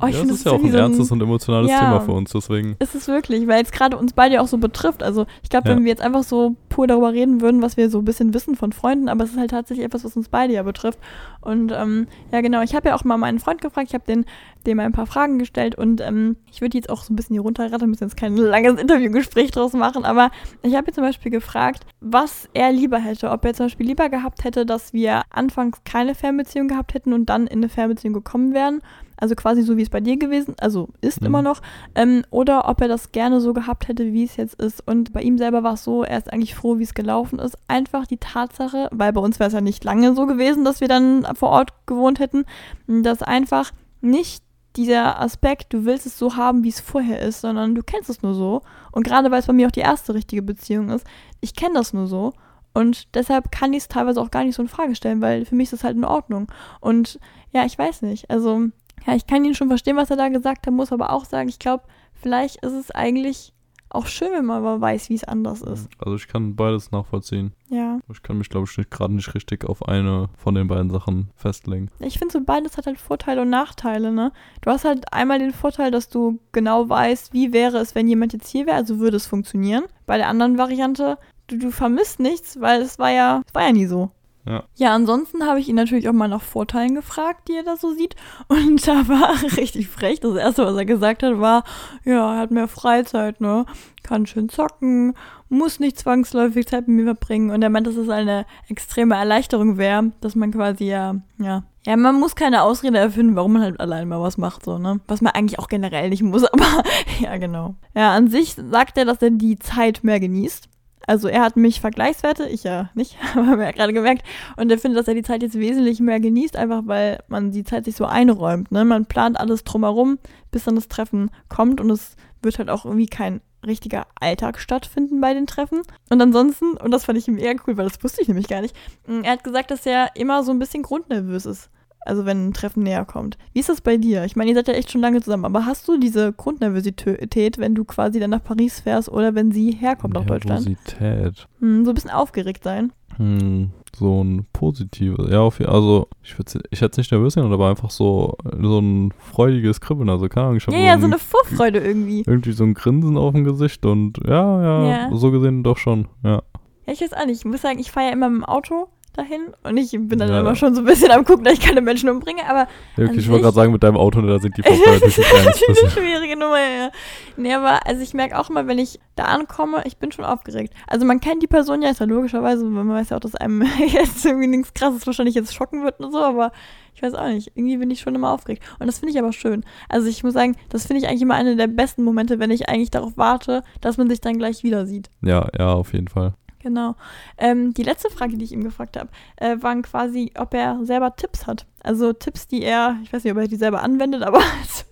Oh, ja, das ist ja auch ein so ernstes und emotionales ja, Thema für uns, deswegen. Ist es wirklich, weil es gerade uns beide auch so betrifft. Also ich glaube, ja. wenn wir jetzt einfach so pur darüber reden würden, was wir so ein bisschen wissen von Freunden, aber es ist halt tatsächlich etwas, was uns beide ja betrifft. Und ähm, ja, genau, ich habe ja auch mal meinen Freund gefragt, ich habe den, dem ein paar Fragen gestellt und ähm, ich würde jetzt auch so ein bisschen hier runterraten, müssen jetzt kein langes Interviewgespräch draus machen, aber ich habe ihn zum Beispiel gefragt, was er lieber hätte. Ob er zum Beispiel lieber gehabt hätte, dass wir anfangs keine Fernbeziehung gehabt hätten und dann in eine Fernbeziehung gekommen wären also quasi so wie es bei dir gewesen, also ist mhm. immer noch, ähm, oder ob er das gerne so gehabt hätte, wie es jetzt ist. Und bei ihm selber war es so, er ist eigentlich froh, wie es gelaufen ist. Einfach die Tatsache, weil bei uns wäre es ja nicht lange so gewesen, dass wir dann vor Ort gewohnt hätten, dass einfach nicht dieser Aspekt, du willst es so haben, wie es vorher ist, sondern du kennst es nur so. Und gerade weil es bei mir auch die erste richtige Beziehung ist, ich kenne das nur so. Und deshalb kann ich es teilweise auch gar nicht so in Frage stellen, weil für mich ist das halt in Ordnung. Und ja, ich weiß nicht. Also ja, ich kann ihn schon verstehen, was er da gesagt hat, muss aber auch sagen, ich glaube, vielleicht ist es eigentlich auch schön, wenn man mal weiß, wie es anders ist. Also ich kann beides nachvollziehen. Ja. Ich kann mich, glaube ich, gerade nicht richtig auf eine von den beiden Sachen festlegen. Ich finde so beides hat halt Vorteile und Nachteile, ne? Du hast halt einmal den Vorteil, dass du genau weißt, wie wäre es, wenn jemand jetzt hier wäre, also würde es funktionieren. Bei der anderen Variante, du, du vermisst nichts, weil es war ja, es war ja nie so. Ja. Ja, ansonsten habe ich ihn natürlich auch mal nach Vorteilen gefragt, die er da so sieht. Und da war richtig frech. Das erste, was er gesagt hat, war, ja, er hat mehr Freizeit, ne? Kann schön zocken, muss nicht zwangsläufig Zeit mit mir verbringen. Und er meint, dass es eine extreme Erleichterung wäre, dass man quasi ja, ja. Ja, man muss keine Ausrede erfinden, warum man halt allein mal was macht, so, ne? Was man eigentlich auch generell nicht muss, aber ja, genau. Ja, an sich sagt er, dass er die Zeit mehr genießt. Also er hat mich Vergleichswerte, ich ja nicht, haben wir ja gerade gemerkt. Und er findet, dass er die Zeit jetzt wesentlich mehr genießt, einfach weil man die Zeit sich so einräumt. Ne? Man plant alles drumherum, bis dann das Treffen kommt und es wird halt auch irgendwie kein richtiger Alltag stattfinden bei den Treffen. Und ansonsten, und das fand ich ihm eher cool, weil das wusste ich nämlich gar nicht, er hat gesagt, dass er immer so ein bisschen grundnervös ist. Also wenn ein Treffen näher kommt. Wie ist das bei dir? Ich meine, ihr seid ja echt schon lange zusammen, aber hast du diese Grundnervosität, wenn du quasi dann nach Paris fährst oder wenn sie herkommt nach Deutschland? Nervosität. Hm, so ein bisschen aufgeregt sein. Hm, so ein positives. Ja, auf, also ich, ich hätte es nicht nervös genannt, aber einfach so, so ein freudiges Kribbeln. Also keine Ahnung. Ich ja, so ja, so eine Vorfreude irgendwie. Irgendwie so ein Grinsen auf dem Gesicht und ja, ja, Ja. so gesehen doch schon, ja. Ja, ich weiß auch nicht. Ich muss sagen, ich fahre ja immer mit dem Auto dahin und ich bin dann Ja. immer schon so ein bisschen am gucken, dass ich keine Menschen umbringe, aber Ja, okay, ich wollte gerade sagen, mit deinem Auto, ne, da sind die kleines Das ist eine schwierige Nummer, ja. Nee, aber also ich merke auch immer, wenn ich da ankomme, ich bin schon aufgeregt. Also man kennt die Person ja, ist ja logischerweise, weil man weiß ja auch, dass einem jetzt irgendwie nichts krasses wahrscheinlich jetzt schocken wird und so, aber ich weiß auch nicht. Irgendwie bin ich schon immer aufgeregt. Und das finde ich aber schön. Also ich muss sagen, das finde ich eigentlich immer eine der besten Momente, wenn ich eigentlich darauf warte, dass man sich dann gleich wieder sieht. Ja, ja, auf jeden Fall. Genau. Ähm, die letzte Frage, die ich ihm gefragt habe, äh, waren quasi, ob er selber Tipps hat. Also Tipps, die er, ich weiß nicht, ob er die selber anwendet, aber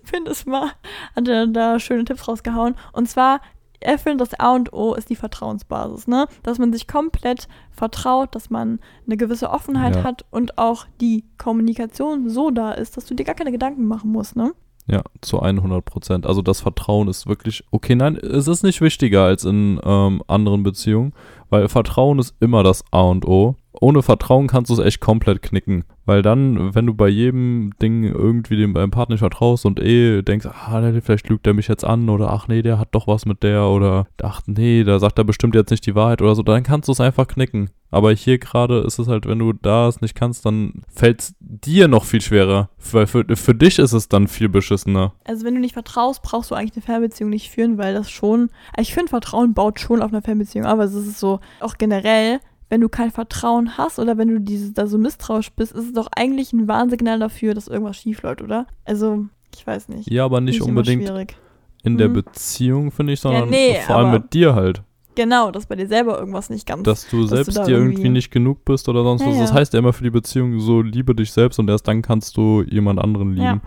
zumindest mal hat er da schöne Tipps rausgehauen. Und zwar, er findet, das A und O ist die Vertrauensbasis, ne? Dass man sich komplett vertraut, dass man eine gewisse Offenheit Ja. hat und auch die Kommunikation so da ist, dass du dir gar keine Gedanken machen musst, ne? Ja, zu 100 Prozent. Also das Vertrauen ist wirklich, okay, nein, es ist nicht wichtiger als in ähm, anderen Beziehungen, weil Vertrauen ist immer das A und O. Ohne Vertrauen kannst du es echt komplett knicken. Weil dann, wenn du bei jedem Ding irgendwie dem beim Partner nicht vertraust und eh denkst, ah, vielleicht lügt der mich jetzt an oder ach nee, der hat doch was mit der oder ach nee, da sagt er bestimmt jetzt nicht die Wahrheit oder so, dann kannst du es einfach knicken. Aber hier gerade ist es halt, wenn du da es nicht kannst, dann fällt es dir noch viel schwerer. Weil für, für dich ist es dann viel beschissener. Also wenn du nicht vertraust, brauchst du eigentlich eine Fernbeziehung nicht führen, weil das schon, also ich finde Vertrauen baut schon auf einer Fernbeziehung, aber es ist so, auch generell, wenn du kein Vertrauen hast oder wenn du dieses, da so misstrauisch bist, ist es doch eigentlich ein Warnsignal dafür, dass irgendwas schief läuft, oder? Also, ich weiß nicht. Ja, aber nicht immer unbedingt in der Mhm. Beziehung, finde ich, sondern nee, vor allem mit dir halt. Genau, dass bei dir selber irgendwas nicht ganz. Dass du Dass du selbst da dir irgendwie irgendwie- nicht genug bist oder sonst Ja, was. Das ja. heißt ja immer für die Beziehung so, liebe dich selbst und erst dann kannst du jemand anderen lieben. Ja.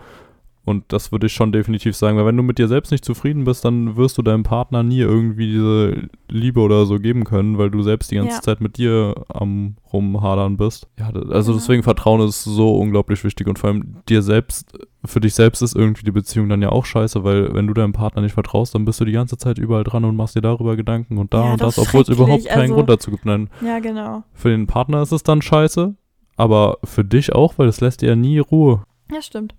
Und das würde ich schon definitiv sagen, weil wenn du mit dir selbst nicht zufrieden bist, dann wirst du deinem Partner nie irgendwie diese Liebe oder so geben können, weil du selbst die ganze Ja. Zeit mit dir am rumhadern bist. Ja, also Genau. deswegen Vertrauen ist so unglaublich wichtig und vor allem dir selbst, für dich selbst ist irgendwie die Beziehung dann ja auch scheiße, weil wenn du deinem Partner nicht vertraust, dann bist du die ganze Zeit überall dran und machst dir darüber Gedanken und da Ja, und das das, obwohl es überhaupt keinen also- Grund dazu gibt. Nein, ja, genau. für den Partner ist es dann scheiße, aber für dich auch, weil es lässt dir ja nie Ruhe. Ja, stimmt.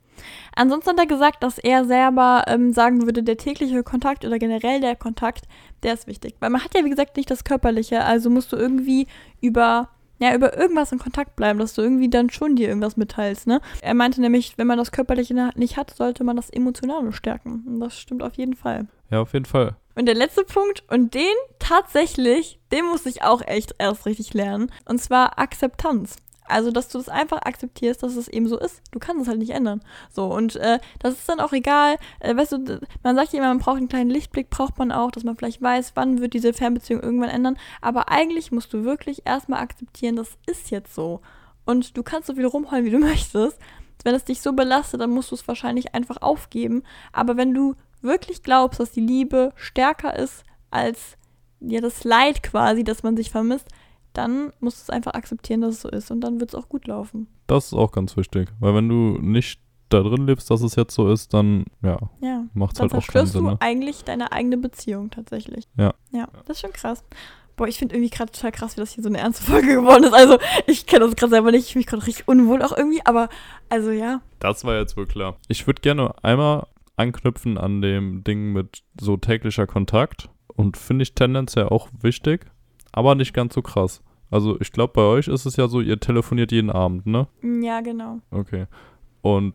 Ansonsten hat er gesagt, dass er selber ähm, sagen würde, der tägliche Kontakt oder generell der Kontakt, der ist wichtig. Weil man hat ja, wie gesagt, nicht das Körperliche, also musst du irgendwie über, ja, über irgendwas in Kontakt bleiben, dass du irgendwie dann schon dir irgendwas mitteilst, ne? Er meinte nämlich, wenn man das Körperliche nicht hat, sollte man das Emotionale stärken. Und das stimmt auf jeden Fall. Ja, auf jeden Fall. Und der letzte Punkt, und den tatsächlich, den muss ich auch echt erst richtig lernen, und zwar Akzeptanz. Also, dass du das einfach akzeptierst, dass es eben so ist. Du kannst es halt nicht ändern. So, und äh, das ist dann auch egal. Äh, weißt du, man sagt ja immer, man braucht einen kleinen Lichtblick, braucht man auch, dass man vielleicht weiß, wann wird diese Fernbeziehung irgendwann ändern. Aber eigentlich musst du wirklich erstmal akzeptieren, das ist jetzt so. Und du kannst so viel rumheulen, wie du möchtest. Wenn es dich so belastet, dann musst du es wahrscheinlich einfach aufgeben. Aber wenn du wirklich glaubst, dass die Liebe stärker ist als ja, das Leid quasi, dass man sich vermisst, dann musst du es einfach akzeptieren, dass es so ist und dann wird es auch gut laufen. Das ist auch ganz wichtig, weil wenn du nicht da drin lebst, dass es jetzt so ist, dann ja, Ja. macht es Dann halt auch keinen Sinn. du Ne? eigentlich deine eigene Beziehung tatsächlich. Ja. Ja, das ist schon krass. Boah, ich finde irgendwie gerade total krass, wie das hier so eine ernste Folge geworden ist. Also, ich kenne das gerade selber nicht. Ich fühle mich gerade richtig unwohl auch irgendwie, aber also ja. Das war jetzt wohl klar. Ich würde gerne einmal anknüpfen an dem Ding mit so täglicher Kontakt und finde ich tendenziell auch wichtig, aber nicht ganz so krass. Also ich glaube, bei euch ist es ja so, ihr telefoniert jeden Abend, ne? Ja, genau. Okay. Und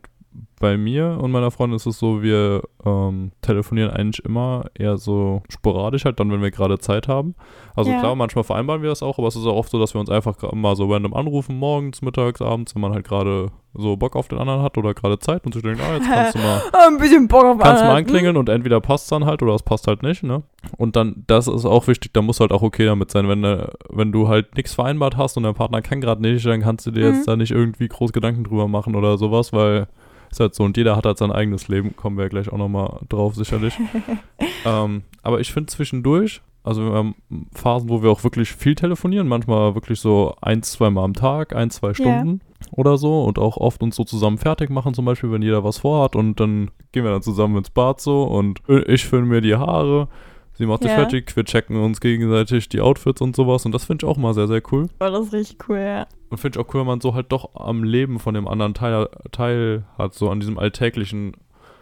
bei mir und meiner Freundin ist es so, wir ähm, telefonieren eigentlich immer eher so sporadisch halt dann, wenn wir gerade Zeit haben. Also ja. klar, manchmal vereinbaren wir das auch, aber es ist auch oft so, dass wir uns einfach mal so random anrufen, morgens, mittags, abends, wenn man halt gerade so Bock auf den anderen hat oder gerade Zeit und sich denkt, ah, jetzt kannst du mal ein bisschen Bock auf kannst mal anklingeln und entweder passt es dann halt oder es passt halt nicht, ne? Und dann, das ist auch wichtig, da muss halt auch okay damit sein, wenn, äh, wenn du halt nichts vereinbart hast und dein Partner kann gerade nicht, dann kannst du dir mhm. jetzt da nicht irgendwie groß Gedanken drüber machen oder sowas, weil ist halt so und jeder hat halt sein eigenes Leben, kommen wir ja gleich auch nochmal drauf, sicherlich. ähm, aber ich finde zwischendurch, also wir haben Phasen, wo wir auch wirklich viel telefonieren, manchmal wirklich so ein, zwei Mal am Tag, ein, zwei Stunden yeah. oder so und auch oft uns so zusammen fertig machen, zum Beispiel, wenn jeder was vorhat und dann gehen wir dann zusammen ins Bad so und ich föhne mir die Haare Sie macht sich ja. fertig, wir checken uns gegenseitig die Outfits und sowas und das finde ich auch mal sehr, sehr cool. Oh, das ist richtig cool, ja. Und finde ich auch cool, wenn man so halt doch am Leben von dem anderen Teil, Teil hat, so an diesem alltäglichen.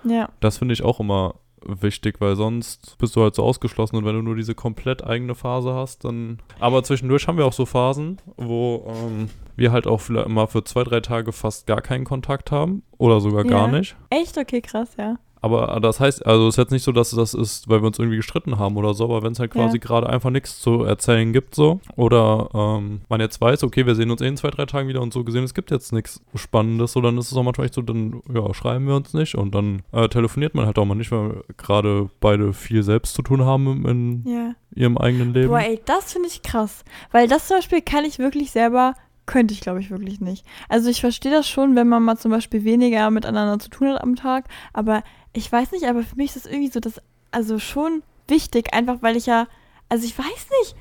Ja. Das finde ich auch immer wichtig, weil sonst bist du halt so ausgeschlossen und wenn du nur diese komplett eigene Phase hast, dann. Aber zwischendurch haben wir auch so Phasen, wo ähm, wir halt auch vielleicht mal für zwei, drei Tage fast gar keinen Kontakt haben oder sogar ja. gar nicht. Echt? Okay, krass, ja. Aber das heißt, also es ist jetzt nicht so, dass das ist, weil wir uns irgendwie gestritten haben oder so, aber wenn es halt quasi ja. gerade einfach nichts zu erzählen gibt, so, oder ähm, man jetzt weiß, okay, wir sehen uns eh in zwei, drei Tagen wieder und so gesehen, es gibt jetzt nichts Spannendes, so, dann ist es auch manchmal echt so, dann, ja, schreiben wir uns nicht und dann äh, telefoniert man halt auch mal nicht, weil gerade beide viel selbst zu tun haben in ja. ihrem eigenen Leben. Boah, ey, das finde ich krass, weil das zum Beispiel kann ich wirklich selber könnte ich, glaube ich, wirklich nicht. Also ich verstehe das schon, wenn man mal zum Beispiel weniger miteinander zu tun hat am Tag, aber ich weiß nicht, aber für mich ist es irgendwie so, dass, also schon wichtig, einfach weil ich ja, also ich weiß nicht,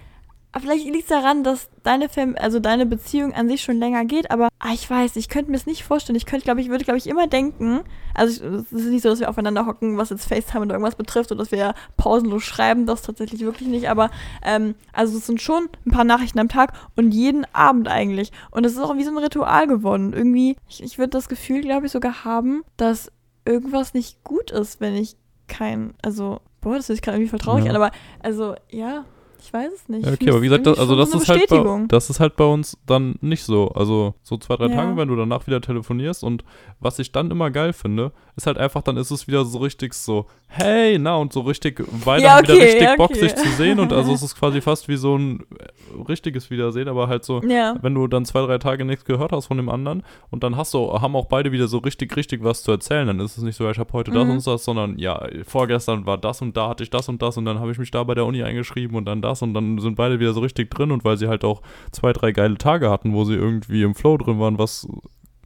vielleicht liegt es daran, dass deine Fam also deine Beziehung an sich schon länger geht, aber ah, ich weiß, ich könnte mir es nicht vorstellen. Ich könnte, glaube ich, würde, glaube ich, immer denken, also es ist nicht so, dass wir aufeinander hocken, was jetzt FaceTime oder irgendwas betrifft, oder dass wir ja pausenlos schreiben, das tatsächlich wirklich nicht, aber ähm, also es sind schon ein paar Nachrichten am Tag und jeden Abend eigentlich. Und es ist auch wie so ein Ritual geworden. Irgendwie, ich, ich würde das Gefühl, glaube ich, sogar haben, dass irgendwas nicht gut ist, wenn ich kein, also, boah, das ist gerade irgendwie voll traurig ja. an, aber also, ja, ich weiß es nicht. Ja, okay, aber wie gesagt, das, also das ist, halt bei, das ist halt bei uns dann nicht so. Also so zwei, drei ja. Tage, wenn du danach wieder telefonierst und was ich dann immer geil finde, ist halt einfach, dann ist es wieder so richtig so, hey, na und so richtig, beide ja, okay, wieder richtig ja, Bock, sich zu sehen und also es ist quasi fast wie so ein äh, richtiges Wiedersehen, aber halt so, wenn du dann zwei, drei Tage nichts gehört hast von dem anderen und dann hast du, haben auch beide wieder so richtig, richtig was zu erzählen, dann ist es nicht so, ich habe heute mhm. das und das, sondern ja, vorgestern war das und da hatte ich das und das und dann habe ich mich da bei der Uni eingeschrieben und dann das und dann sind beide wieder so richtig drin und weil sie halt auch zwei, drei geile Tage hatten, wo sie irgendwie im Flow drin waren, was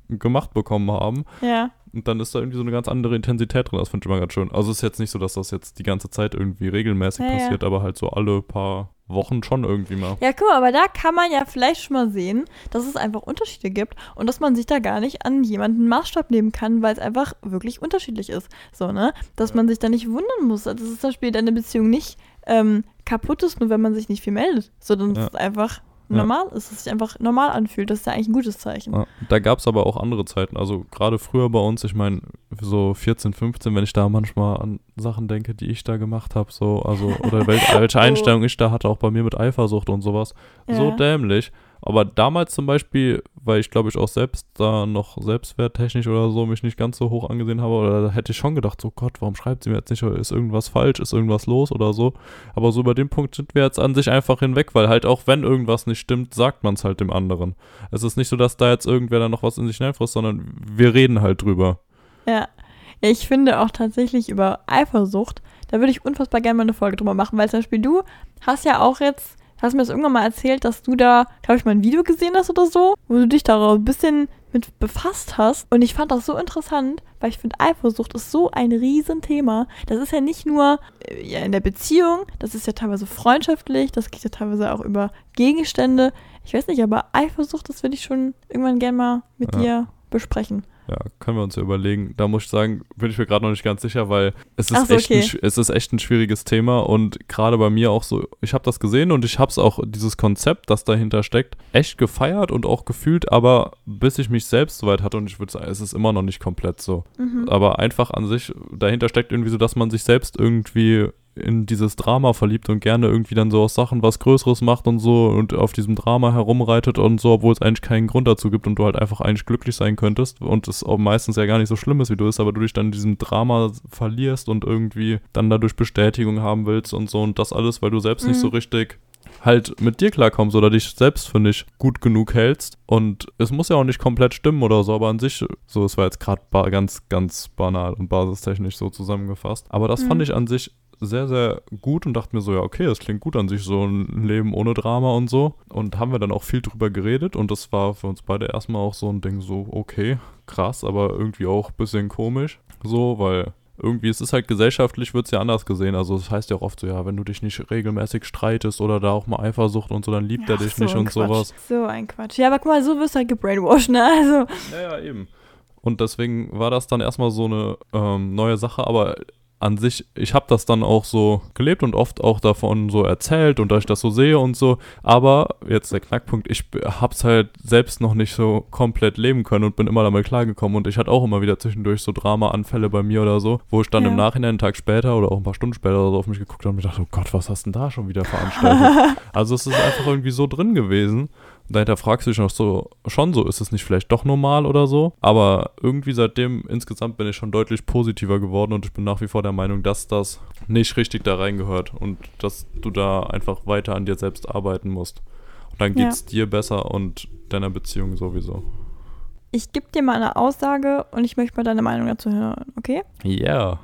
gemacht bekommen haben. Ja. Und dann ist da irgendwie so eine ganz andere Intensität drin. Das finde ich immer ganz schön. Also es ist jetzt nicht so, dass das jetzt die ganze Zeit irgendwie regelmäßig ja, passiert, ja. aber halt so alle paar Wochen schon irgendwie mal. Ja, guck mal, aber da kann man ja vielleicht schon mal sehen, dass es einfach Unterschiede gibt und dass man sich da gar nicht an jemanden Maßstab nehmen kann, weil es einfach wirklich unterschiedlich ist. So, ne? Dass ja. man sich da nicht wundern muss. Das ist zum Beispiel deine Beziehung nicht ähm, kaputt ist, nur wenn man sich nicht viel meldet, sondern ja. es ist einfach normal ja. ist, es sich einfach normal anfühlt. Das ist ja eigentlich ein gutes Zeichen. Ja. Da gab es aber auch andere Zeiten. Also gerade früher bei uns, ich meine, so 14, 15, wenn ich da manchmal an Sachen denke, die ich da gemacht habe, so, also, oder welche Einstellung ich da hatte, auch bei mir mit Eifersucht und sowas. So dämlich. Aber damals zum Beispiel, weil ich glaube ich auch selbst da noch selbstwerttechnisch oder so mich nicht ganz so hoch angesehen habe, oder da hätte ich schon gedacht, so Gott, warum schreibt sie mir jetzt nicht, ist irgendwas falsch, ist irgendwas los oder so. Aber so über den Punkt sind wir jetzt an sich einfach hinweg, weil halt auch wenn irgendwas nicht stimmt, sagt man es halt dem anderen. Es ist nicht so, dass da jetzt irgendwer da noch was in sich hineinfrisst, sondern wir reden halt drüber. Ja, ich finde auch tatsächlich über Eifersucht, da würde ich unfassbar gerne mal eine Folge drüber machen, weil zum Beispiel du hast ja auch jetzt hast mir das irgendwann mal erzählt, dass du da, glaube ich, mal ein Video gesehen hast oder so, wo du dich da ein bisschen mit befasst hast. Und ich fand das so interessant, weil ich finde, Eifersucht ist so ein Riesenthema. Das ist ja nicht nur äh, ja, in der Beziehung, das ist ja teilweise freundschaftlich, das geht ja teilweise auch über Gegenstände. Ich weiß nicht, aber Eifersucht, das würde ich schon irgendwann gerne mal mit ja. dir besprechen. Ja, können wir uns ja überlegen. Da muss ich sagen, bin ich mir gerade noch nicht ganz sicher, weil es ist, so, echt okay. ein, es ist echt ein schwieriges Thema und gerade bei mir auch so, ich habe das gesehen und ich habe es auch, dieses Konzept, das dahinter steckt, echt gefeiert und auch gefühlt, aber bis ich mich selbst soweit hatte und ich würde sagen, es ist immer noch nicht komplett so. Mhm. Aber einfach an sich, dahinter steckt irgendwie so, dass man sich selbst irgendwie in dieses Drama verliebt und gerne irgendwie dann so aus Sachen was Größeres macht und so und auf diesem Drama herumreitet und so, obwohl es eigentlich keinen Grund dazu gibt und du halt einfach eigentlich glücklich sein könntest und es auch meistens ja gar nicht so schlimm ist, wie du ist, aber du dich dann in diesem Drama verlierst und irgendwie dann dadurch Bestätigung haben willst und so und das alles, weil du selbst mhm. nicht so richtig halt mit dir klarkommst oder dich selbst für nicht gut genug hältst. Und es muss ja auch nicht komplett stimmen oder so, aber an sich, so, es war jetzt gerade ganz, ganz banal und basistechnisch so zusammengefasst. Aber das mhm. fand ich an sich sehr, sehr gut und dachte mir so, ja, okay, das klingt gut an sich, so ein Leben ohne Drama und so. Und haben wir dann auch viel drüber geredet und das war für uns beide erstmal auch so ein Ding, so, okay, krass, aber irgendwie auch ein bisschen komisch. So, weil irgendwie, es ist halt gesellschaftlich, wird es ja anders gesehen. Also es das heißt ja auch oft so, ja, wenn du dich nicht regelmäßig streitest oder da auch mal Eifersucht und so, dann liebt ja, er dich so nicht und Quatsch. sowas. So ein Quatsch. Ja, aber guck mal, so wirst du halt gebrainwashed, ne? Also. Ja, ja, eben. Und deswegen war das dann erstmal so eine ähm, neue Sache, aber an sich, ich habe das dann auch so gelebt und oft auch davon so erzählt und dass ich das so sehe und so. Aber jetzt der Knackpunkt, ich hab's halt selbst noch nicht so komplett leben können und bin immer damit klargekommen. Und ich hatte auch immer wieder zwischendurch so Drama-Anfälle bei mir oder so, wo ich dann ja. im Nachhinein einen Tag später oder auch ein paar Stunden später oder so auf mich geguckt habe und mir dachte, oh Gott, was hast du denn da schon wieder veranstaltet? also es ist einfach irgendwie so drin gewesen dahinter fragst du dich noch so, schon so, ist es nicht vielleicht doch normal oder so? Aber irgendwie seitdem insgesamt bin ich schon deutlich positiver geworden und ich bin nach wie vor der Meinung, dass das nicht richtig da reingehört und dass du da einfach weiter an dir selbst arbeiten musst. Und dann geht es ja. dir besser und deiner Beziehung sowieso. Ich gebe dir mal eine Aussage und ich möchte mal deine Meinung dazu hören, okay? Ja. Yeah.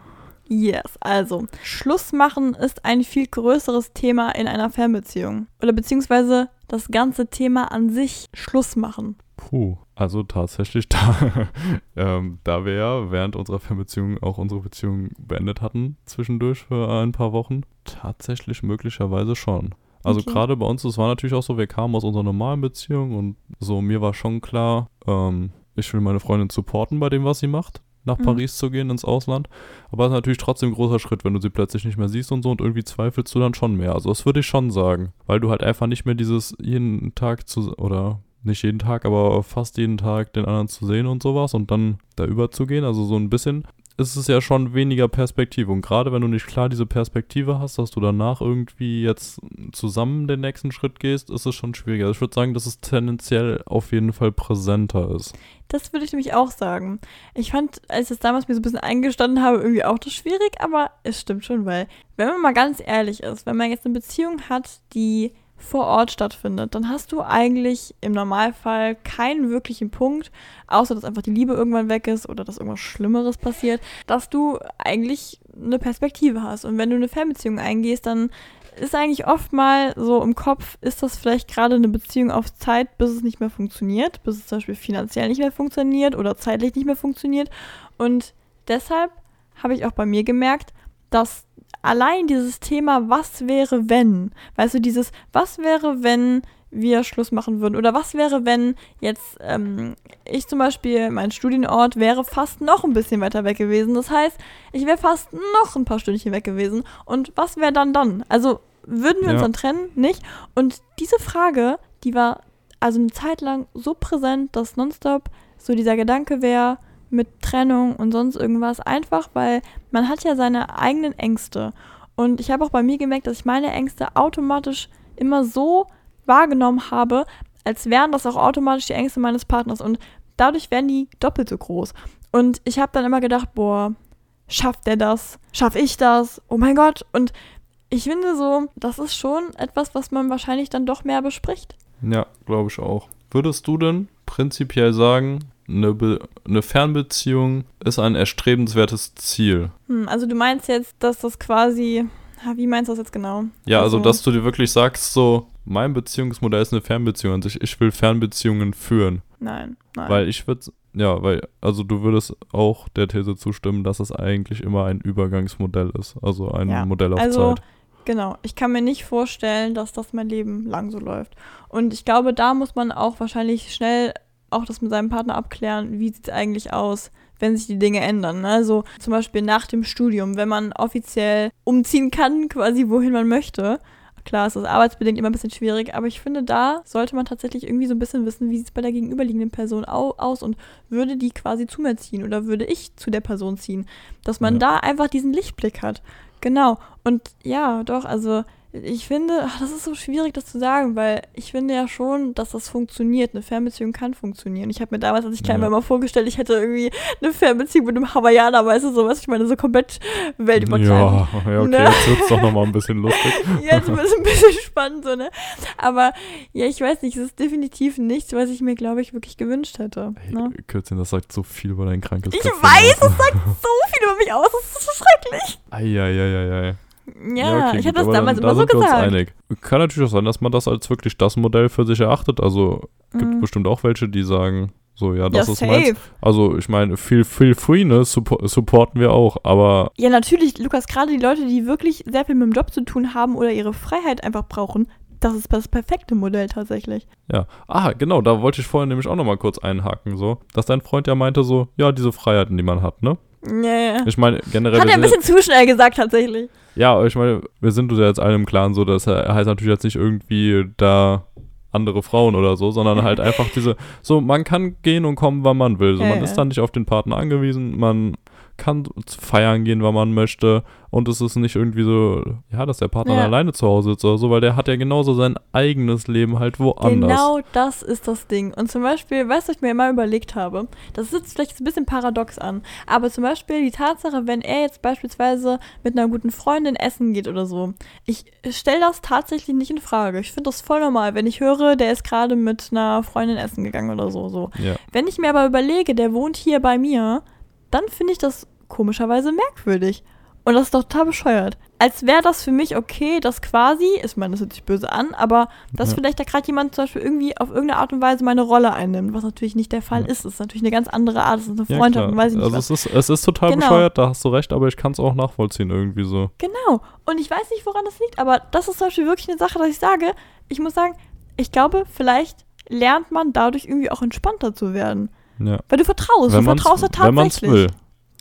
Yes, also Schluss machen ist ein viel größeres Thema in einer Fernbeziehung. Oder beziehungsweise das ganze Thema an sich Schluss machen. Puh, also tatsächlich, da, ähm, da wir ja während unserer Fernbeziehung auch unsere Beziehung beendet hatten, zwischendurch für ein paar Wochen, tatsächlich möglicherweise schon. Also okay. gerade bei uns, es war natürlich auch so, wir kamen aus unserer normalen Beziehung und so, mir war schon klar, ähm, ich will meine Freundin supporten bei dem, was sie macht nach mhm. Paris zu gehen, ins Ausland. Aber es ist natürlich trotzdem ein großer Schritt, wenn du sie plötzlich nicht mehr siehst und so und irgendwie zweifelst du dann schon mehr. Also das würde ich schon sagen. Weil du halt einfach nicht mehr dieses jeden Tag zu, oder nicht jeden Tag, aber fast jeden Tag den anderen zu sehen und sowas und dann da überzugehen. Also so ein bisschen ist es ja schon weniger Perspektive. Und gerade wenn du nicht klar diese Perspektive hast, dass du danach irgendwie jetzt zusammen den nächsten Schritt gehst, ist es schon schwieriger. Ich würde sagen, dass es tendenziell auf jeden Fall präsenter ist. Das würde ich nämlich auch sagen. Ich fand, als ich das damals mir so ein bisschen eingestanden habe, irgendwie auch das schwierig, aber es stimmt schon, weil, wenn man mal ganz ehrlich ist, wenn man jetzt eine Beziehung hat, die vor Ort stattfindet, dann hast du eigentlich im Normalfall keinen wirklichen Punkt, außer dass einfach die Liebe irgendwann weg ist oder dass irgendwas Schlimmeres passiert, dass du eigentlich eine Perspektive hast. Und wenn du eine Fernbeziehung eingehst, dann ist eigentlich oft mal so im Kopf, ist das vielleicht gerade eine Beziehung auf Zeit, bis es nicht mehr funktioniert, bis es zum Beispiel finanziell nicht mehr funktioniert oder zeitlich nicht mehr funktioniert. Und deshalb habe ich auch bei mir gemerkt, dass allein dieses Thema, was wäre, wenn, weißt du, dieses, was wäre, wenn wir Schluss machen würden? Oder was wäre, wenn jetzt ähm, ich zum Beispiel, mein Studienort wäre fast noch ein bisschen weiter weg gewesen. Das heißt, ich wäre fast noch ein paar Stündchen weg gewesen. Und was wäre dann dann? Also würden wir ja. uns dann trennen? Nicht? Und diese Frage, die war also eine Zeit lang so präsent, dass nonstop so dieser Gedanke wäre, mit Trennung und sonst irgendwas. Einfach, weil man hat ja seine eigenen Ängste. Und ich habe auch bei mir gemerkt, dass ich meine Ängste automatisch immer so wahrgenommen habe, als wären das auch automatisch die Ängste meines Partners. Und dadurch werden die doppelt so groß. Und ich habe dann immer gedacht, boah, schafft der das? Schaff ich das? Oh mein Gott. Und ich finde so, das ist schon etwas, was man wahrscheinlich dann doch mehr bespricht. Ja, glaube ich auch. Würdest du denn prinzipiell sagen, eine, Be eine Fernbeziehung ist ein erstrebenswertes Ziel. Hm, also du meinst jetzt, dass das quasi, wie meinst du das jetzt genau? Ja, also, also dass du dir wirklich sagst, so, mein Beziehungsmodell ist eine Fernbeziehung an sich. Ich will Fernbeziehungen führen. Nein, nein. Weil ich würde, ja, weil, also du würdest auch der These zustimmen, dass es eigentlich immer ein Übergangsmodell ist. Also ein ja, Modell auf also, Zeit. Genau, ich kann mir nicht vorstellen, dass das mein Leben lang so läuft. Und ich glaube, da muss man auch wahrscheinlich schnell auch das mit seinem Partner abklären, wie sieht es eigentlich aus, wenn sich die Dinge ändern. Ne? Also zum Beispiel nach dem Studium, wenn man offiziell umziehen kann, quasi wohin man möchte, klar, es ist arbeitsbedingt immer ein bisschen schwierig, aber ich finde, da sollte man tatsächlich irgendwie so ein bisschen wissen, wie sieht es bei der gegenüberliegenden Person au aus und würde die quasi zu mir ziehen oder würde ich zu der Person ziehen. Dass man ja. da einfach diesen Lichtblick hat. Genau. Und ja, doch, also ich finde, ach, das ist so schwierig, das zu sagen, weil ich finde ja schon, dass das funktioniert. Eine Fernbeziehung kann funktionieren. Ich habe mir damals, als ich klein war, mal vorgestellt, ich hätte irgendwie eine Fernbeziehung mit einem Hawaiianer, weißt du, sowas. Ich meine, so komplett weltübergreifend. Ja, ja okay, ne? jetzt wird es doch nochmal ein bisschen lustig. jetzt wird es ein bisschen spannend, so, ne? Aber ja, ich weiß nicht, es ist definitiv nichts, was ich mir, glaube ich, wirklich gewünscht hätte. Ne? Hey, Kürzchen, das sagt so viel über dein krankes Ich weiß, es sagt so viel über mich aus, das ist so schrecklich. Eieieiei. Ja, ja okay, ich habe das damals immer so gesagt. einig. Kann natürlich auch sein, dass man das als wirklich das Modell für sich erachtet. Also gibt mhm. bestimmt auch welche, die sagen, so, ja, das ja, ist safe. meins. Also, ich meine, viel, viel Freeness support, supporten wir auch, aber. Ja, natürlich, Lukas, gerade die Leute, die wirklich sehr viel mit dem Job zu tun haben oder ihre Freiheit einfach brauchen, das ist das perfekte Modell tatsächlich. Ja. Ah, genau, da wollte ich vorhin nämlich auch nochmal kurz einhaken, so. Dass dein Freund ja meinte, so, ja, diese Freiheiten, die man hat, ne? Ja, ja. Ich meine, generell. Hat er ein bisschen zu schnell gesagt, tatsächlich. Ja, ich meine, wir sind uns ja jetzt alle im Klaren, so, dass er heißt natürlich jetzt nicht irgendwie da andere Frauen oder so, sondern halt einfach diese, so, man kann gehen und kommen, wann man will. So, man ist dann nicht auf den Partner angewiesen, man kann feiern gehen, wann man möchte. Und es ist nicht irgendwie so, ja, dass der Partner ja. alleine zu Hause sitzt oder so, weil der hat ja genauso sein eigenes Leben halt woanders. Genau das ist das Ding. Und zum Beispiel, weißt du, was ich mir immer überlegt habe, das sitzt vielleicht ein bisschen paradox an, aber zum Beispiel die Tatsache, wenn er jetzt beispielsweise mit einer guten Freundin essen geht oder so, ich stelle das tatsächlich nicht in Frage. Ich finde das voll normal, wenn ich höre, der ist gerade mit einer Freundin essen gegangen oder so. so. Ja. Wenn ich mir aber überlege, der wohnt hier bei mir, dann finde ich das komischerweise merkwürdig. Und das ist doch total bescheuert. Als wäre das für mich okay, dass quasi, ich meine, das hört sich böse an, aber dass ja. vielleicht da gerade jemand zum Beispiel irgendwie auf irgendeine Art und Weise meine Rolle einnimmt, was natürlich nicht der Fall ja. ist. Das ist natürlich eine ganz andere Art, das ist eine Freundschaft, ja, weiß ich nicht. Also was. es ist, es ist total genau. bescheuert, da hast du recht, aber ich kann es auch nachvollziehen irgendwie so. Genau. Und ich weiß nicht, woran das liegt, aber das ist zum Beispiel wirklich eine Sache, dass ich sage, ich muss sagen, ich glaube, vielleicht lernt man dadurch irgendwie auch entspannter zu werden. Ja. Weil du vertraust, wenn du vertraust ja tatsächlich. Wenn man es will.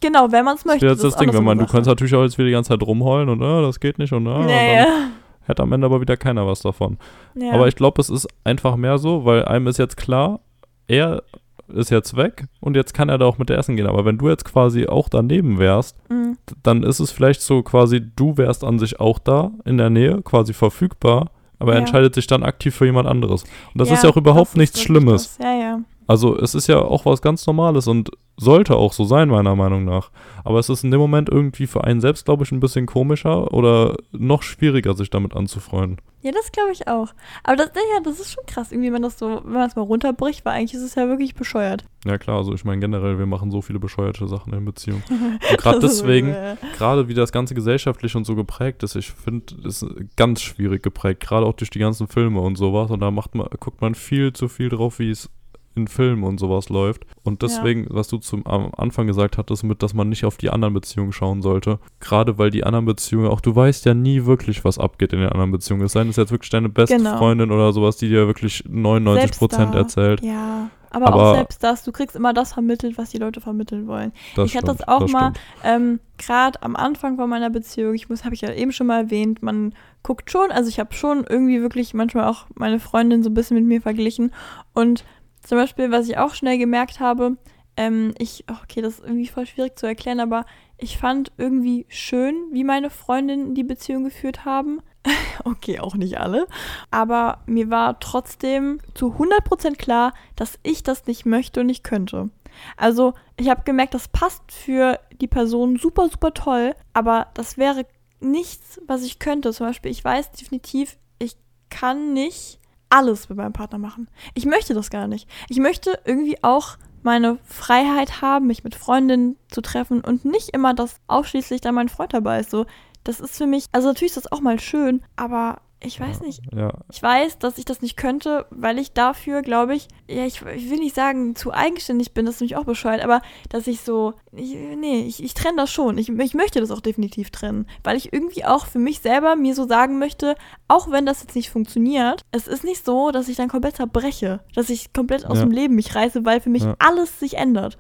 Genau, wenn man es möchte. Das ist das, das Ding, wenn man, du kannst natürlich auch jetzt wieder die ganze Zeit rumheulen und ah, das geht nicht und ah, naja. und hätte am Ende aber wieder keiner was davon. Ja. Aber ich glaube, es ist einfach mehr so, weil einem ist jetzt klar, er ist jetzt weg und jetzt kann er da auch mit Essen gehen. Aber wenn du jetzt quasi auch daneben wärst, mhm. dann ist es vielleicht so quasi, du wärst an sich auch da in der Nähe, quasi verfügbar, aber ja. er entscheidet sich dann aktiv für jemand anderes. Und das ja, ist ja auch überhaupt nichts Schlimmes. Das. Ja, ja. Also es ist ja auch was ganz Normales und sollte auch so sein, meiner Meinung nach. Aber es ist in dem Moment irgendwie für einen selbst, glaube ich, ein bisschen komischer oder noch schwieriger, sich damit anzufreunden. Ja, das glaube ich auch. Aber das, ja, das ist schon krass, irgendwie, wenn das so, wenn man es mal runterbricht, weil eigentlich ist es ja wirklich bescheuert. Ja klar, also ich meine generell, wir machen so viele bescheuerte Sachen in Beziehungen. Und gerade deswegen, gerade wie das ganze gesellschaftlich und so geprägt ist, ich finde, es ist ganz schwierig geprägt, gerade auch durch die ganzen Filme und sowas. Und da macht man, guckt man viel zu viel drauf, wie es in Filmen und sowas läuft. Und deswegen, ja. was du zum am Anfang gesagt hattest, mit, dass man nicht auf die anderen Beziehungen schauen sollte. Gerade weil die anderen Beziehungen, auch du weißt ja nie wirklich, was abgeht in den anderen Beziehungen. Es sei denn, es ist jetzt wirklich deine beste genau. Freundin oder sowas, die dir wirklich 99 Prozent erzählt. Ja. Aber, aber, auch selbst das, du kriegst immer das vermittelt, was die Leute vermitteln wollen. ich stimmt, hatte das auch das mal, ähm, gerade am Anfang von meiner Beziehung, ich muss, habe ich ja eben schon mal erwähnt, man guckt schon, also ich habe schon irgendwie wirklich manchmal auch meine Freundin so ein bisschen mit mir verglichen und zum Beispiel, was ich auch schnell gemerkt habe, ähm, ich, oh, okay, das ist irgendwie voll schwierig zu erklären, aber ich fand irgendwie schön, wie meine Freundinnen die Beziehung geführt haben. okay, auch nicht alle. Aber mir war trotzdem zu 100% klar, dass ich das nicht möchte und nicht könnte. Also, ich habe gemerkt, das passt für die Person super, super toll, aber das wäre nichts, was ich könnte. Zum Beispiel, ich weiß definitiv, ich kann nicht alles mit meinem Partner machen. Ich möchte das gar nicht. Ich möchte irgendwie auch meine Freiheit haben, mich mit Freundinnen zu treffen und nicht immer, dass ausschließlich da mein Freund dabei ist. So, das ist für mich, also natürlich ist das auch mal schön, aber ich weiß nicht. Ja. Ich weiß, dass ich das nicht könnte, weil ich dafür, glaube ich, ja, ich, ich, will nicht sagen, zu eigenständig bin, das ist nämlich auch bescheuert, aber dass ich so, ich, nee, ich, ich trenne das schon. Ich, ich möchte das auch definitiv trennen, weil ich irgendwie auch für mich selber mir so sagen möchte, auch wenn das jetzt nicht funktioniert, es ist nicht so, dass ich dann komplett zerbreche, dass ich komplett aus ja. dem Leben mich reiße, weil für mich ja. alles sich ändert.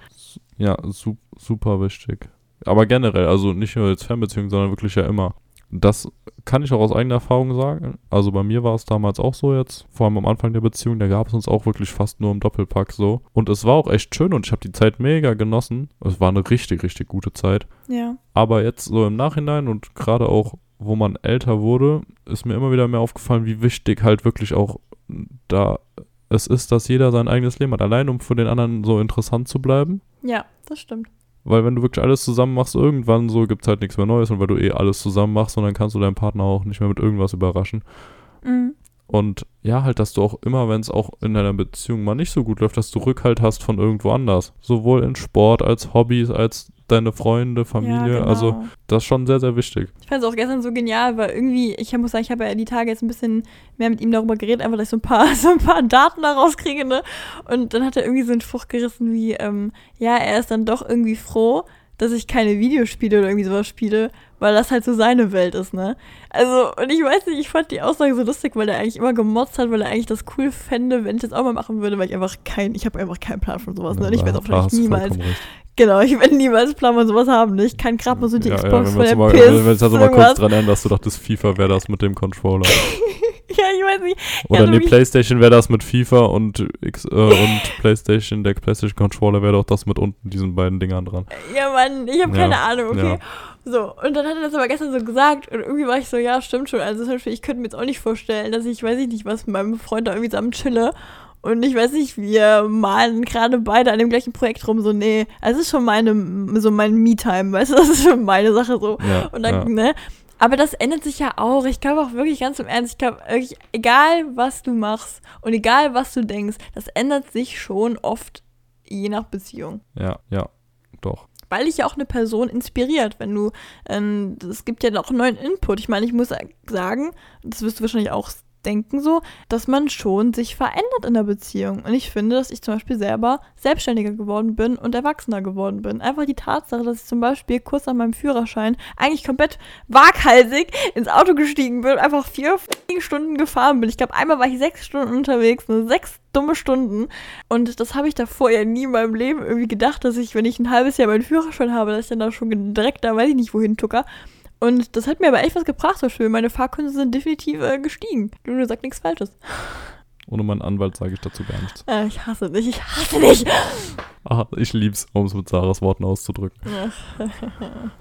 Ja, su super wichtig. Aber generell, also nicht nur jetzt Fernbeziehungen, sondern wirklich ja immer. Das kann ich auch aus eigener Erfahrung sagen. Also bei mir war es damals auch so jetzt, vor allem am Anfang der Beziehung, da gab es uns auch wirklich fast nur im Doppelpack so. Und es war auch echt schön und ich habe die Zeit mega genossen. Es war eine richtig, richtig gute Zeit. Ja. Aber jetzt so im Nachhinein und gerade auch, wo man älter wurde, ist mir immer wieder mehr aufgefallen, wie wichtig halt wirklich auch da es ist, dass jeder sein eigenes Leben hat. Allein um für den anderen so interessant zu bleiben. Ja, das stimmt. Weil wenn du wirklich alles zusammen machst, irgendwann so gibt es halt nichts mehr Neues und weil du eh alles zusammen machst und dann kannst du deinen Partner auch nicht mehr mit irgendwas überraschen. Mhm. Und ja, halt, dass du auch immer, wenn es auch in deiner Beziehung mal nicht so gut läuft, dass du Rückhalt hast von irgendwo anders. Sowohl in Sport als Hobbys, als deine Freunde, Familie. Ja, genau. Also das ist schon sehr, sehr wichtig. Ich fand es auch gestern so genial, weil irgendwie, ich muss sagen, ich habe ja die Tage jetzt ein bisschen mehr mit ihm darüber geredet, einfach, dass ich so ein paar, so ein paar Daten daraus kriege, ne? Und dann hat er irgendwie so einen Spruch gerissen wie, ähm, ja, er ist dann doch irgendwie froh, dass ich keine Videospiele oder irgendwie sowas spiele, weil das halt so seine Welt ist, ne? Also, und ich weiß nicht, ich fand die Aussage so lustig, weil er eigentlich immer gemotzt hat, weil er eigentlich das cool fände, wenn ich das auch mal machen würde, weil ich einfach kein, ich habe einfach keinen Plan von sowas, ne? Und ich werde auch vielleicht niemals, genau, ich werde niemals Plan von sowas haben, ne? Ich kann gerade mal so die ja, Xbox ja, von der mal, PS Wenn es also mal kurz dran erinnerst, du dachtest, FIFA wäre das mit dem Controller. ja, ich weiß nicht. Oder nee, Playstation wäre das mit FIFA und, X, äh, und Playstation, der Playstation Controller wäre doch das mit unten diesen beiden Dingern dran. Ja, Mann, ich habe Ja, keine Ahnung, okay. ja. So, und dann hat er das aber gestern so gesagt und irgendwie war ich so, ja, stimmt schon. Also zum Beispiel, ich könnte mir jetzt auch nicht vorstellen, dass ich, weiß ich nicht, was mit meinem Freund da irgendwie zusammen chille und ich weiß nicht, wir malen gerade beide an dem gleichen Projekt rum, so, nee, es ist schon meine, so mein Me-Time, weißt du, das ist schon meine Sache so. Ja, Und dann, ne? Aber das ändert sich ja auch. Ich glaube auch wirklich ganz im Ernst, ich glaube wirklich, egal was du machst und egal was du denkst, das ändert sich schon oft je nach Beziehung. ja, ja, doch. Weil dich ja auch eine Person inspiriert, wenn du, ähm, es gibt ja noch neuen Input. Ich meine, ich muss sagen, das wirst du wahrscheinlich auch denken so, dass man schon sich verändert in der Beziehung. Und ich finde, dass ich zum Beispiel selber selbstständiger geworden bin und erwachsener geworden bin. Einfach die Tatsache, dass ich zum Beispiel kurz nach meinem Führerschein eigentlich komplett waghalsig ins Auto gestiegen bin einfach vier Stunden gefahren bin. Ich glaube, einmal war ich sechs Stunden unterwegs, nur sechs dumme Stunden. Und das habe ich davor ja nie in meinem Leben irgendwie gedacht, dass ich, wenn ich ein halbes Jahr meinen Führerschein habe, dass ich dann da schon direkt da weiß ich nicht wohin tucker. Und das hat mir aber echt was gebracht, so schön. Meine Fahrkünste sind definitiv äh, gestiegen. Lulu sagt nichts Falsches. Ohne meinen Anwalt sage ich dazu gar nichts. Äh, ich hasse dich, ich hasse dich. Ah, ich lieb's, um es mit Sarahs Worten auszudrücken.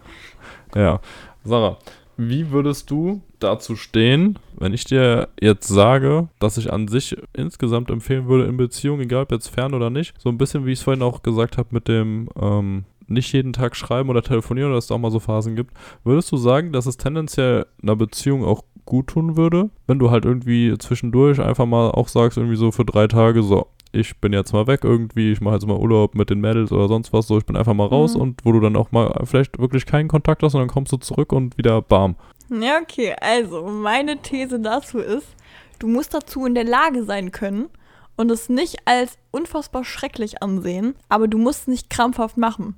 Ja. Sarah, wie würdest du dazu stehen, wenn ich dir jetzt sage, dass ich an sich insgesamt empfehlen würde in Beziehungen, egal ob jetzt fern oder nicht, so ein bisschen wie ich es vorhin auch gesagt habe mit dem ähm, nicht jeden Tag schreiben oder telefonieren oder dass es auch mal so Phasen gibt, würdest du sagen, dass es tendenziell einer Beziehung auch gut tun würde, wenn du halt irgendwie zwischendurch einfach mal auch sagst, irgendwie so für drei Tage so, ich bin jetzt mal weg irgendwie, ich mache jetzt mal Urlaub mit den Mädels oder sonst was, so ich bin einfach mal raus Mhm. und wo du dann auch mal vielleicht wirklich keinen Kontakt hast und dann kommst du zurück und wieder bam. Ja, okay. Also, meine These dazu ist, du musst dazu in der Lage sein können und es nicht als unfassbar schrecklich ansehen, aber du musst es nicht krampfhaft machen.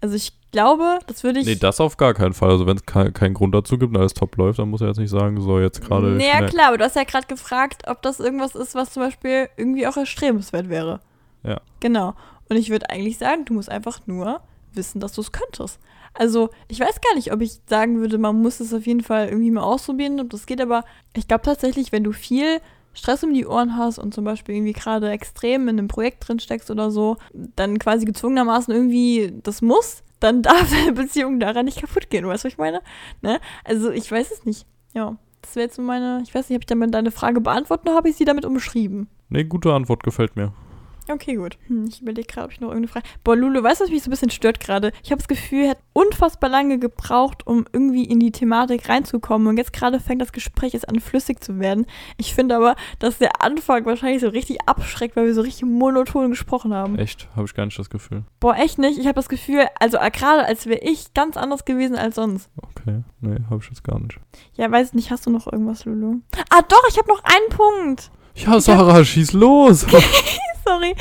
Also, ich glaube, das würde ich. Nee, das auf gar keinen Fall. Also wenn es ke keinen Grund dazu gibt und alles top läuft, dann muss er jetzt nicht sagen, so jetzt gerade. Naja, merk- klar, aber du hast ja gerade gefragt, ob das irgendwas ist, was zum Beispiel irgendwie auch erstrebenswert wäre. Ja. Genau. Und ich würde eigentlich sagen, du musst einfach nur wissen, dass du es könntest. Also, ich weiß gar nicht, ob ich sagen würde, man muss es auf jeden Fall irgendwie mal ausprobieren, ob das geht, aber ich glaube tatsächlich, wenn du viel Stress um die Ohren hast und zum Beispiel irgendwie gerade extrem in einem Projekt drin steckst oder so, dann quasi gezwungenermaßen irgendwie das muss, dann darf deine Beziehung daran nicht kaputt gehen, weißt du, was ich meine? Ne? Also, ich weiß es nicht. Ja, das wäre jetzt so meine, ich weiß nicht, habe ich damit deine Frage beantwortet oder habe ich sie damit umschrieben? Nee, gute Antwort gefällt mir. Okay, gut. Hm, ich überlege gerade, ob ich noch irgendeine Frage. Boah, Lulu, weißt du, was mich so ein bisschen stört gerade? Ich habe das Gefühl, er hat unfassbar lange gebraucht, um irgendwie in die Thematik reinzukommen. Und jetzt gerade fängt das Gespräch jetzt an, flüssig zu werden. Ich finde aber, dass der Anfang wahrscheinlich so richtig abschreckt, weil wir so richtig monoton gesprochen haben. Echt, habe ich gar nicht das Gefühl. Boah, echt nicht. Ich habe das Gefühl, also äh, gerade als wäre ich ganz anders gewesen als sonst. Okay, nee, habe ich jetzt gar nicht. Ja, weiß nicht, hast du noch irgendwas, Lulu? Ah, doch, ich habe noch einen Punkt. Ja, Sarah, schieß los! Sorry.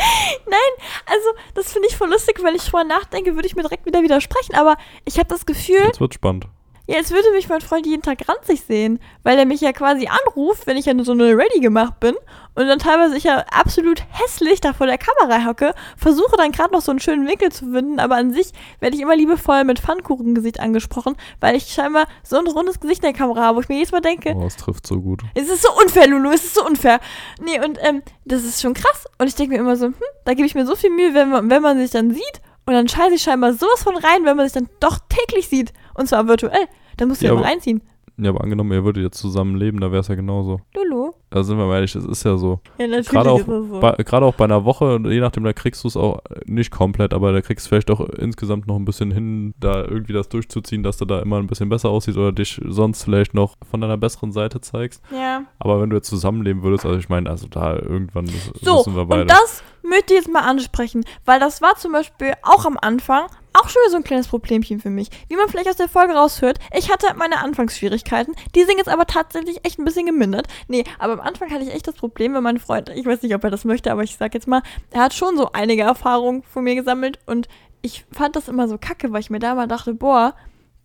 Nein, also das finde ich voll lustig, wenn ich drüber nachdenke, würde ich mir direkt wieder widersprechen. Aber ich habe das Gefühl, Jetzt wird's spannend. Ja, jetzt würde mich mein Freund jeden Tag ranzig sehen, weil er mich ja quasi anruft, wenn ich ja nur so eine Ready gemacht bin und dann teilweise ich ja absolut hässlich da vor der Kamera hocke, versuche dann gerade noch so einen schönen Winkel zu finden, aber an sich werde ich immer liebevoll mit Pfannkuchengesicht angesprochen, weil ich scheinbar so ein rundes Gesicht in der Kamera habe, wo ich mir jedes Mal denke, oh, es trifft so gut. Es ist so unfair, Lulu, es ist so unfair. Nee, und ähm, das ist schon krass und ich denke mir immer so, hm, da gebe ich mir so viel Mühe, wenn man, wenn man sich dann sieht und dann scheiße ich scheinbar sowas von rein, wenn man sich dann doch täglich sieht. Und zwar virtuell. Dann musst du ja, ja mal reinziehen. Ja, aber angenommen, ihr würdet jetzt zusammen leben, da wäre es ja genauso. Lulu. Da sind wir mal ehrlich, das ist ja so. Ja, natürlich gerade auch, so. Bei, gerade auch bei einer Woche, je nachdem, da kriegst du es auch nicht komplett, aber da kriegst du vielleicht auch insgesamt noch ein bisschen hin, da irgendwie das durchzuziehen, dass du da immer ein bisschen besser aussiehst oder dich sonst vielleicht noch von deiner besseren Seite zeigst. Ja. Aber wenn du jetzt zusammenleben würdest, also ich meine, also da irgendwann so, wissen wir beide. Und das möchte ich jetzt mal ansprechen, weil das war zum Beispiel auch am Anfang auch schon wieder so ein kleines Problemchen für mich. Wie man vielleicht aus der Folge raushört, ich hatte meine Anfangsschwierigkeiten. Die sind jetzt aber tatsächlich echt ein bisschen gemindert. Nee, aber am Anfang hatte ich echt das Problem, wenn mein Freund, ich weiß nicht, ob er das möchte, aber ich sag jetzt mal, er hat schon so einige Erfahrungen von mir gesammelt und ich fand das immer so kacke, weil ich mir da mal dachte, boah,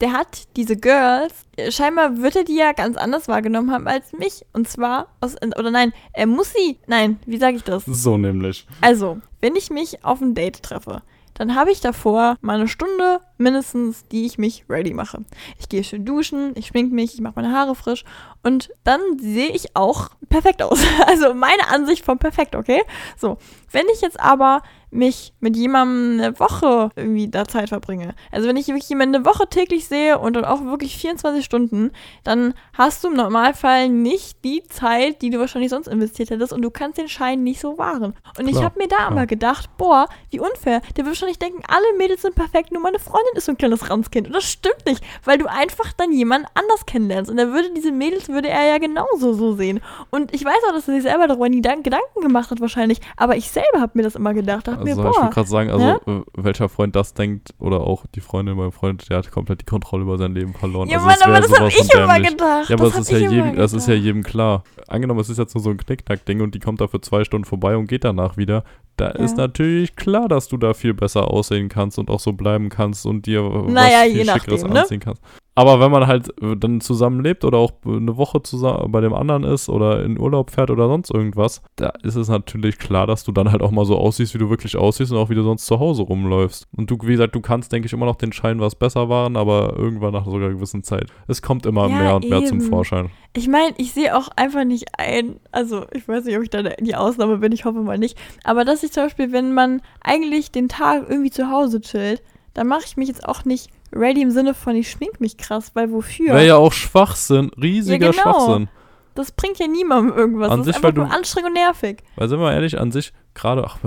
der hat diese Girls, scheinbar wird er die ja ganz anders wahrgenommen haben als mich. Und zwar aus, oder nein, er muss sie, nein, wie sage ich das? So nämlich. Also, wenn ich mich auf ein Date treffe, dann habe ich davor meine Stunde mindestens, die ich mich ready mache. Ich gehe schön duschen, ich schminke mich, ich mache meine Haare frisch und dann sehe ich auch perfekt aus. Also meine Ansicht von perfekt, okay? So, wenn ich jetzt aber mich mit jemandem eine Woche irgendwie da Zeit verbringe. Also wenn ich wirklich jemanden eine Woche täglich sehe und dann auch wirklich 24 Stunden, dann hast du im Normalfall nicht die Zeit, die du wahrscheinlich sonst investiert hättest und du kannst den Schein nicht so wahren. Und Klar. ich habe mir da immer gedacht, boah, wie unfair. Der wird wahrscheinlich denken, alle Mädels sind perfekt, nur meine Freundin ist so ein kleines Ranzkind. Und das stimmt nicht, weil du einfach dann jemanden anders kennenlernst. Und er würde diese Mädels, würde er ja genauso so sehen. Und ich weiß auch, dass er sich selber darüber nie Gedanken gemacht hat wahrscheinlich, aber ich selber habe mir das immer gedacht. Dachte also mir, boah, ich wollte gerade sagen, also? Äh, welcher Freund das denkt oder auch die Freundin meinem Freund, der hat komplett die Kontrolle über sein Leben verloren. Ja, also Mann, aber das habe ich immer gedacht. Ja, aber das, das ist ja jedem, das ist ja jedem klar. Angenommen, es ist jetzt nur so ein Knickknack-Ding und die kommt da für zwei Stunden vorbei und geht danach wieder. Da ja. ist natürlich klar, dass du da viel besser aussehen kannst und auch so bleiben kannst und dir naja, was viel Schickeres nachdem, ne? anziehen kannst. Aber wenn man halt äh, dann zusammenlebt oder auch eine Woche zusammen bei dem anderen ist oder in Urlaub fährt oder sonst irgendwas, da ist es natürlich klar, dass du dann halt auch mal so aussiehst, wie du wirklich aussiehst und auch wie du sonst zu Hause rumläufst. Und du, wie gesagt, du kannst, denke ich, immer noch den Schein was besser waren, aber irgendwann nach sogar einer gewissen Zeit. Es kommt immer ja, mehr und eben. mehr zum Vorschein. Ich meine, ich sehe auch einfach nicht ein, also ich weiß nicht, ob ich da die Ausnahme bin, ich hoffe mal nicht, aber dass ich zum Beispiel, wenn man eigentlich den Tag irgendwie zu Hause chillt, dann mache ich mich jetzt auch nicht ready im Sinne von, ich schmink mich krass, weil wofür? Wäre ja auch Schwachsinn, riesiger ja, genau. Schwachsinn. Das bringt ja niemandem irgendwas. An das sich, ist einfach nur anstrengend und nervig. Weil sind wir ehrlich, an sich, gerade, ach,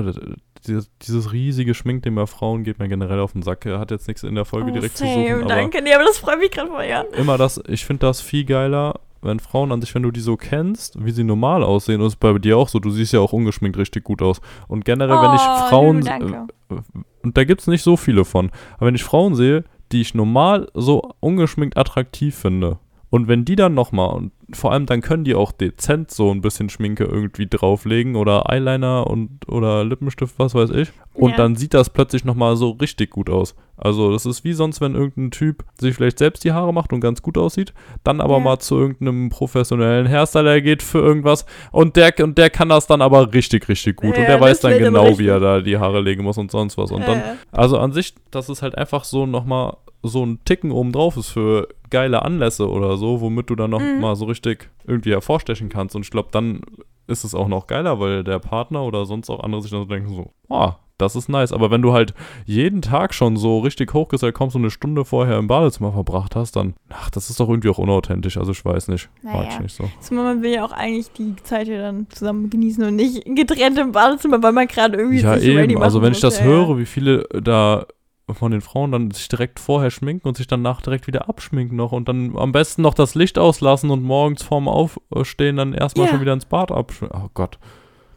dieses, dieses, riesige Schminkding bei Frauen geht mir generell auf den Sack. Er hat jetzt nichts in der Folge oh, direkt same, zu suchen. Danke, nee, aber das freut mich gerade vorher. Immer das, ich finde das viel geiler, wenn Frauen an sich, wenn du die so kennst, wie sie normal aussehen, und ist bei dir auch so, du siehst ja auch ungeschminkt richtig gut aus. Und generell, oh, wenn ich oh, Frauen, danke. Äh, und da gibt es nicht so viele von, aber wenn ich Frauen sehe, die ich normal so ungeschminkt attraktiv finde. Und wenn die dann nochmal, und vor allem dann können die auch dezent so ein bisschen Schminke irgendwie drauflegen oder Eyeliner und oder Lippenstift, was weiß ich. Und ja. dann sieht das plötzlich nochmal so richtig gut aus. Also das ist wie sonst, wenn irgendein Typ sich vielleicht selbst die Haare macht und ganz gut aussieht, dann aber ja. mal zu irgendeinem professionellen Hairstyler geht für irgendwas und der, und der kann das dann aber richtig, richtig gut. Ja, und der weiß dann genau, wie er da die Haare legen muss und sonst was. Und dann, also an sich, das ist halt einfach so nochmal so ein Ticken oben drauf ist für geile Anlässe oder so, womit du dann noch mhm. mal so richtig irgendwie hervorstechen kannst. Und ich glaube, dann ist es auch noch geiler, weil der Partner oder sonst auch andere sich dann so denken so, oh, das ist nice. Aber wenn du halt jeden Tag schon so richtig hochgesellt kommst und eine Stunde vorher im Badezimmer verbracht hast, dann, ach, das ist doch irgendwie auch unauthentisch. Also ich weiß nicht. Naja. Mag ich nicht so. Zumal man will ja auch eigentlich die Zeit ja dann zusammen genießen und nicht getrennt im Badezimmer, weil man gerade irgendwie ja, sich eben. Also wenn ich das ja, höre, wie viele da von den Frauen dann sich direkt vorher schminken und sich danach direkt wieder abschminken noch und dann am besten noch das Licht auslassen und morgens vorm Aufstehen dann erstmal ja. schon wieder ins Bad abschminken. Oh Gott.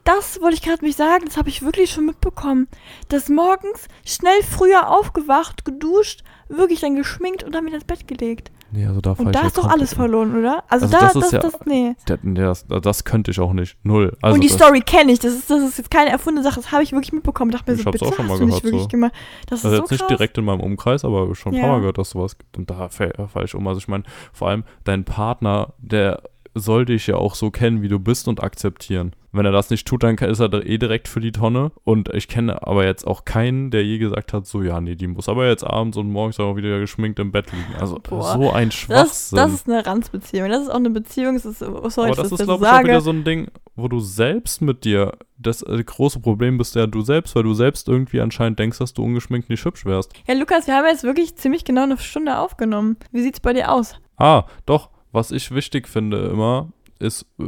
Das wollte ich gerade mich sagen, das habe ich wirklich schon mitbekommen. Dass morgens schnell früher aufgewacht, geduscht, wirklich dann geschminkt und dann wieder ins Bett gelegt. Nee, also da und da ist doch alles verloren, oder? Also, also da, das, das, ist ja, das, nee. Das, das, könnte ich auch nicht. Null. Also und die Story kenne ich. Das ist, das ist jetzt keine erfundene Sache. Das habe ich wirklich mitbekommen. Ich dachte mir ich so, bitte, auch schon mal gehört, nicht wirklich so. gemacht. Das also ist jetzt so nicht krass. direkt in meinem Umkreis, aber schon ein Ja. paar Mal gehört, dass sowas gibt. Und da falle ich um. Also ich meine, vor allem dein Partner, der soll dich ja auch so kennen, wie du bist und akzeptieren. Wenn er das nicht tut, dann ist er eh direkt für die Tonne. Und ich kenne aber jetzt auch keinen, der je gesagt hat, so, ja, nee, die muss aber jetzt abends und morgens auch wieder geschminkt im Bett liegen. Also Boah. so ein Das, Schwachsinn. das ist eine Ranzbeziehung. Das ist auch eine Beziehung. Das ist, oh, sorry, aber das ich ist, das glaube ich, auch wieder so ein Ding, wo du selbst mit dir, das äh, große Problem bist ja du selbst, weil du selbst irgendwie anscheinend denkst, dass du ungeschminkt nicht hübsch wärst. ja, Lukas, wir haben jetzt wirklich ziemlich genau eine Stunde aufgenommen. Wie sieht's bei dir aus? Ah, doch, was ich wichtig finde immer, ist äh,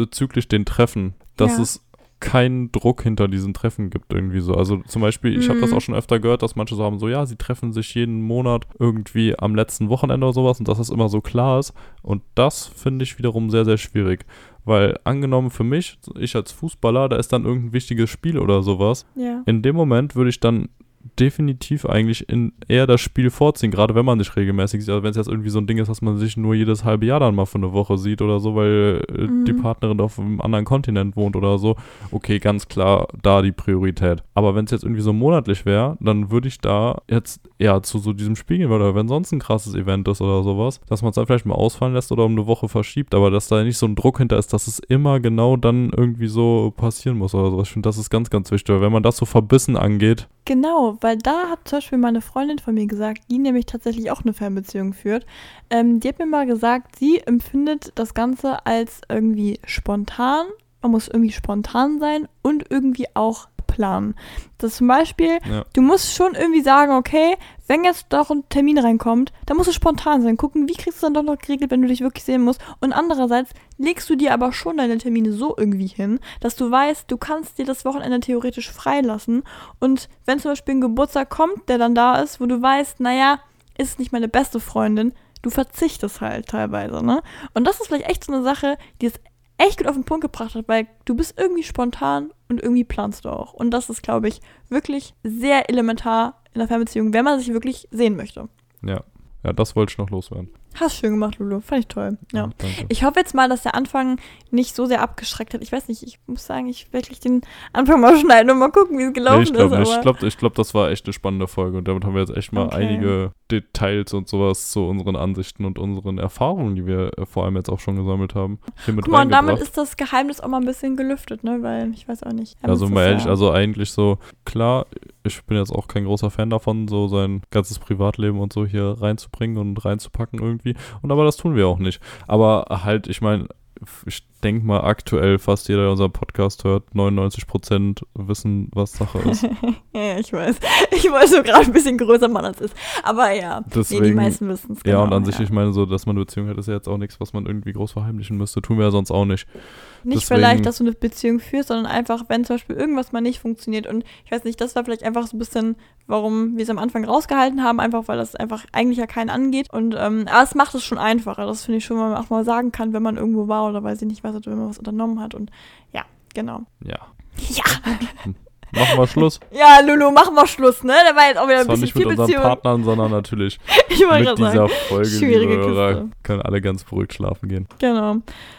bezüglich den Treffen, dass Ja. es keinen Druck hinter diesen Treffen gibt irgendwie so. Also zum Beispiel, ich habe das Mhm. auch schon öfter gehört, dass manche so haben, so ja, sie treffen sich jeden Monat irgendwie am letzten Wochenende oder sowas und dass das immer so klar ist. Und das finde ich wiederum sehr, sehr schwierig. Weil angenommen für mich, ich als Fußballer, da ist dann irgendein wichtiges Spiel oder sowas. Ja. In dem Moment würde ich dann definitiv eigentlich in eher das Spiel vorziehen, gerade wenn man sich regelmäßig sieht. Also wenn es jetzt irgendwie so ein Ding ist, dass man sich nur jedes halbe Jahr dann mal für eine Woche sieht oder so, weil äh, Mhm. die Partnerin auf einem anderen Kontinent wohnt oder so. Okay, ganz klar da die Priorität. Aber wenn es jetzt irgendwie so monatlich wäre, dann würde ich da jetzt eher zu so diesem Spiel gehen, oder wenn sonst ein krasses Event ist oder sowas, dass man es dann vielleicht mal ausfallen lässt oder um eine Woche verschiebt, aber dass da nicht so ein Druck hinter ist, dass es immer genau dann irgendwie so passieren muss oder so. Ich finde, das ist ganz, ganz wichtig, weil wenn man das so verbissen angeht, Genau, weil da hat zum Beispiel meine Freundin von mir gesagt, die nämlich tatsächlich auch eine Fernbeziehung führt. Ähm, die hat mir mal gesagt, sie empfindet das Ganze als irgendwie spontan. Man muss irgendwie spontan sein und irgendwie auch planen. Das zum Beispiel, ja. du musst schon irgendwie sagen, okay, wenn jetzt doch ein Termin reinkommt, dann musst du spontan sein. Gucken, wie kriegst du es dann doch noch geregelt, wenn du dich wirklich sehen musst. Und andererseits legst du dir aber schon deine Termine so irgendwie hin, dass du weißt, du kannst dir das Wochenende theoretisch freilassen. Und wenn zum Beispiel ein Geburtstag kommt, der dann da ist, wo du weißt, naja, ist nicht meine beste Freundin, du verzichtest halt teilweise, ne? Und das ist vielleicht echt so eine Sache, die es echt gut auf den Punkt gebracht hat, weil du bist irgendwie spontan und irgendwie planst du auch. Und das ist, glaube ich, wirklich sehr elementar in der Fernbeziehung, wenn man sich wirklich sehen möchte. Ja. Ja, das wollte ich noch loswerden. Hast schön gemacht, Lulu. Fand ich toll. Ja. danke. Ich hoffe jetzt mal, dass der Anfang nicht so sehr abgeschreckt hat. Ich weiß nicht, ich muss sagen, ich werde gleich den Anfang mal schneiden und mal gucken, wie es gelaufen Nee, ich glaube ist. Ich glaube, ich glaub, das war echt eine spannende Folge und damit haben wir jetzt echt mal Okay. einige Details und sowas zu unseren Ansichten und unseren Erfahrungen, die wir äh, vor allem jetzt auch schon gesammelt haben, hier mit Guck mal, und damit ist das Geheimnis auch mal ein bisschen gelüftet, ne? Weil ich weiß auch nicht. Also mal ehrlich, ja- also eigentlich so, klar, ich bin jetzt auch kein großer Fan davon, so sein ganzes Privatleben und so hier reinzubringen und reinzupacken irgendwie. Und aber das tun wir auch nicht. Aber halt, ich meine, ich denke mal aktuell fast jeder, der unseren Podcast hört, 99% wissen, was Sache ist. ja, ich weiß. Ich wollte so gerade ein bisschen größer machen, als es ist. Aber ja, nee, die Deswegen- meisten wissen es. ja, und genau, an sich, ich meine, so, dass man eine Beziehung hat, ist ja jetzt auch nichts, was man irgendwie groß verheimlichen müsste. Tun wir ja sonst auch nicht. Nicht deswegen- vielleicht, dass du eine Beziehung führst, sondern einfach, wenn zum Beispiel irgendwas mal nicht funktioniert. Und ich weiß nicht, das war vielleicht einfach so ein bisschen, warum wir es am Anfang rausgehalten haben, einfach weil das einfach eigentlich ja keinen angeht. Und ähm, aber es macht es schon einfacher. Das finde ich schon, wenn man auch mal sagen kann, wenn man irgendwo war oder weiß ich nicht was, oder wenn man was unternommen hat. Und ja, genau. Ja. Ja, Machen wir Schluss. ja, Lulu, machen wir Schluss, ne? Da war jetzt auch wieder ein Zwar bisschen nicht mit unseren Beziehung. Partnern, sondern natürlich Ich mit dieser sagen. Folge, Schwierige liebe Hörer, können alle ganz beruhigt schlafen gehen. Genau.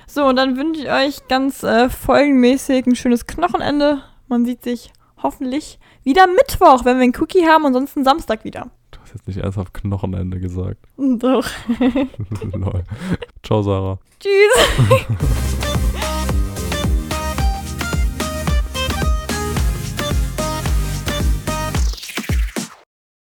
So, und dann wünsche ich euch ganz äh, folgenmäßig ein schönes Knochenende. Man sieht sich hoffentlich wieder Mittwoch, wenn wir einen Cookie haben, ansonsten Samstag wieder. Hast jetzt nicht ernsthaft Knochenende gesagt. Doch. Ciao, Sarah. Tschüss.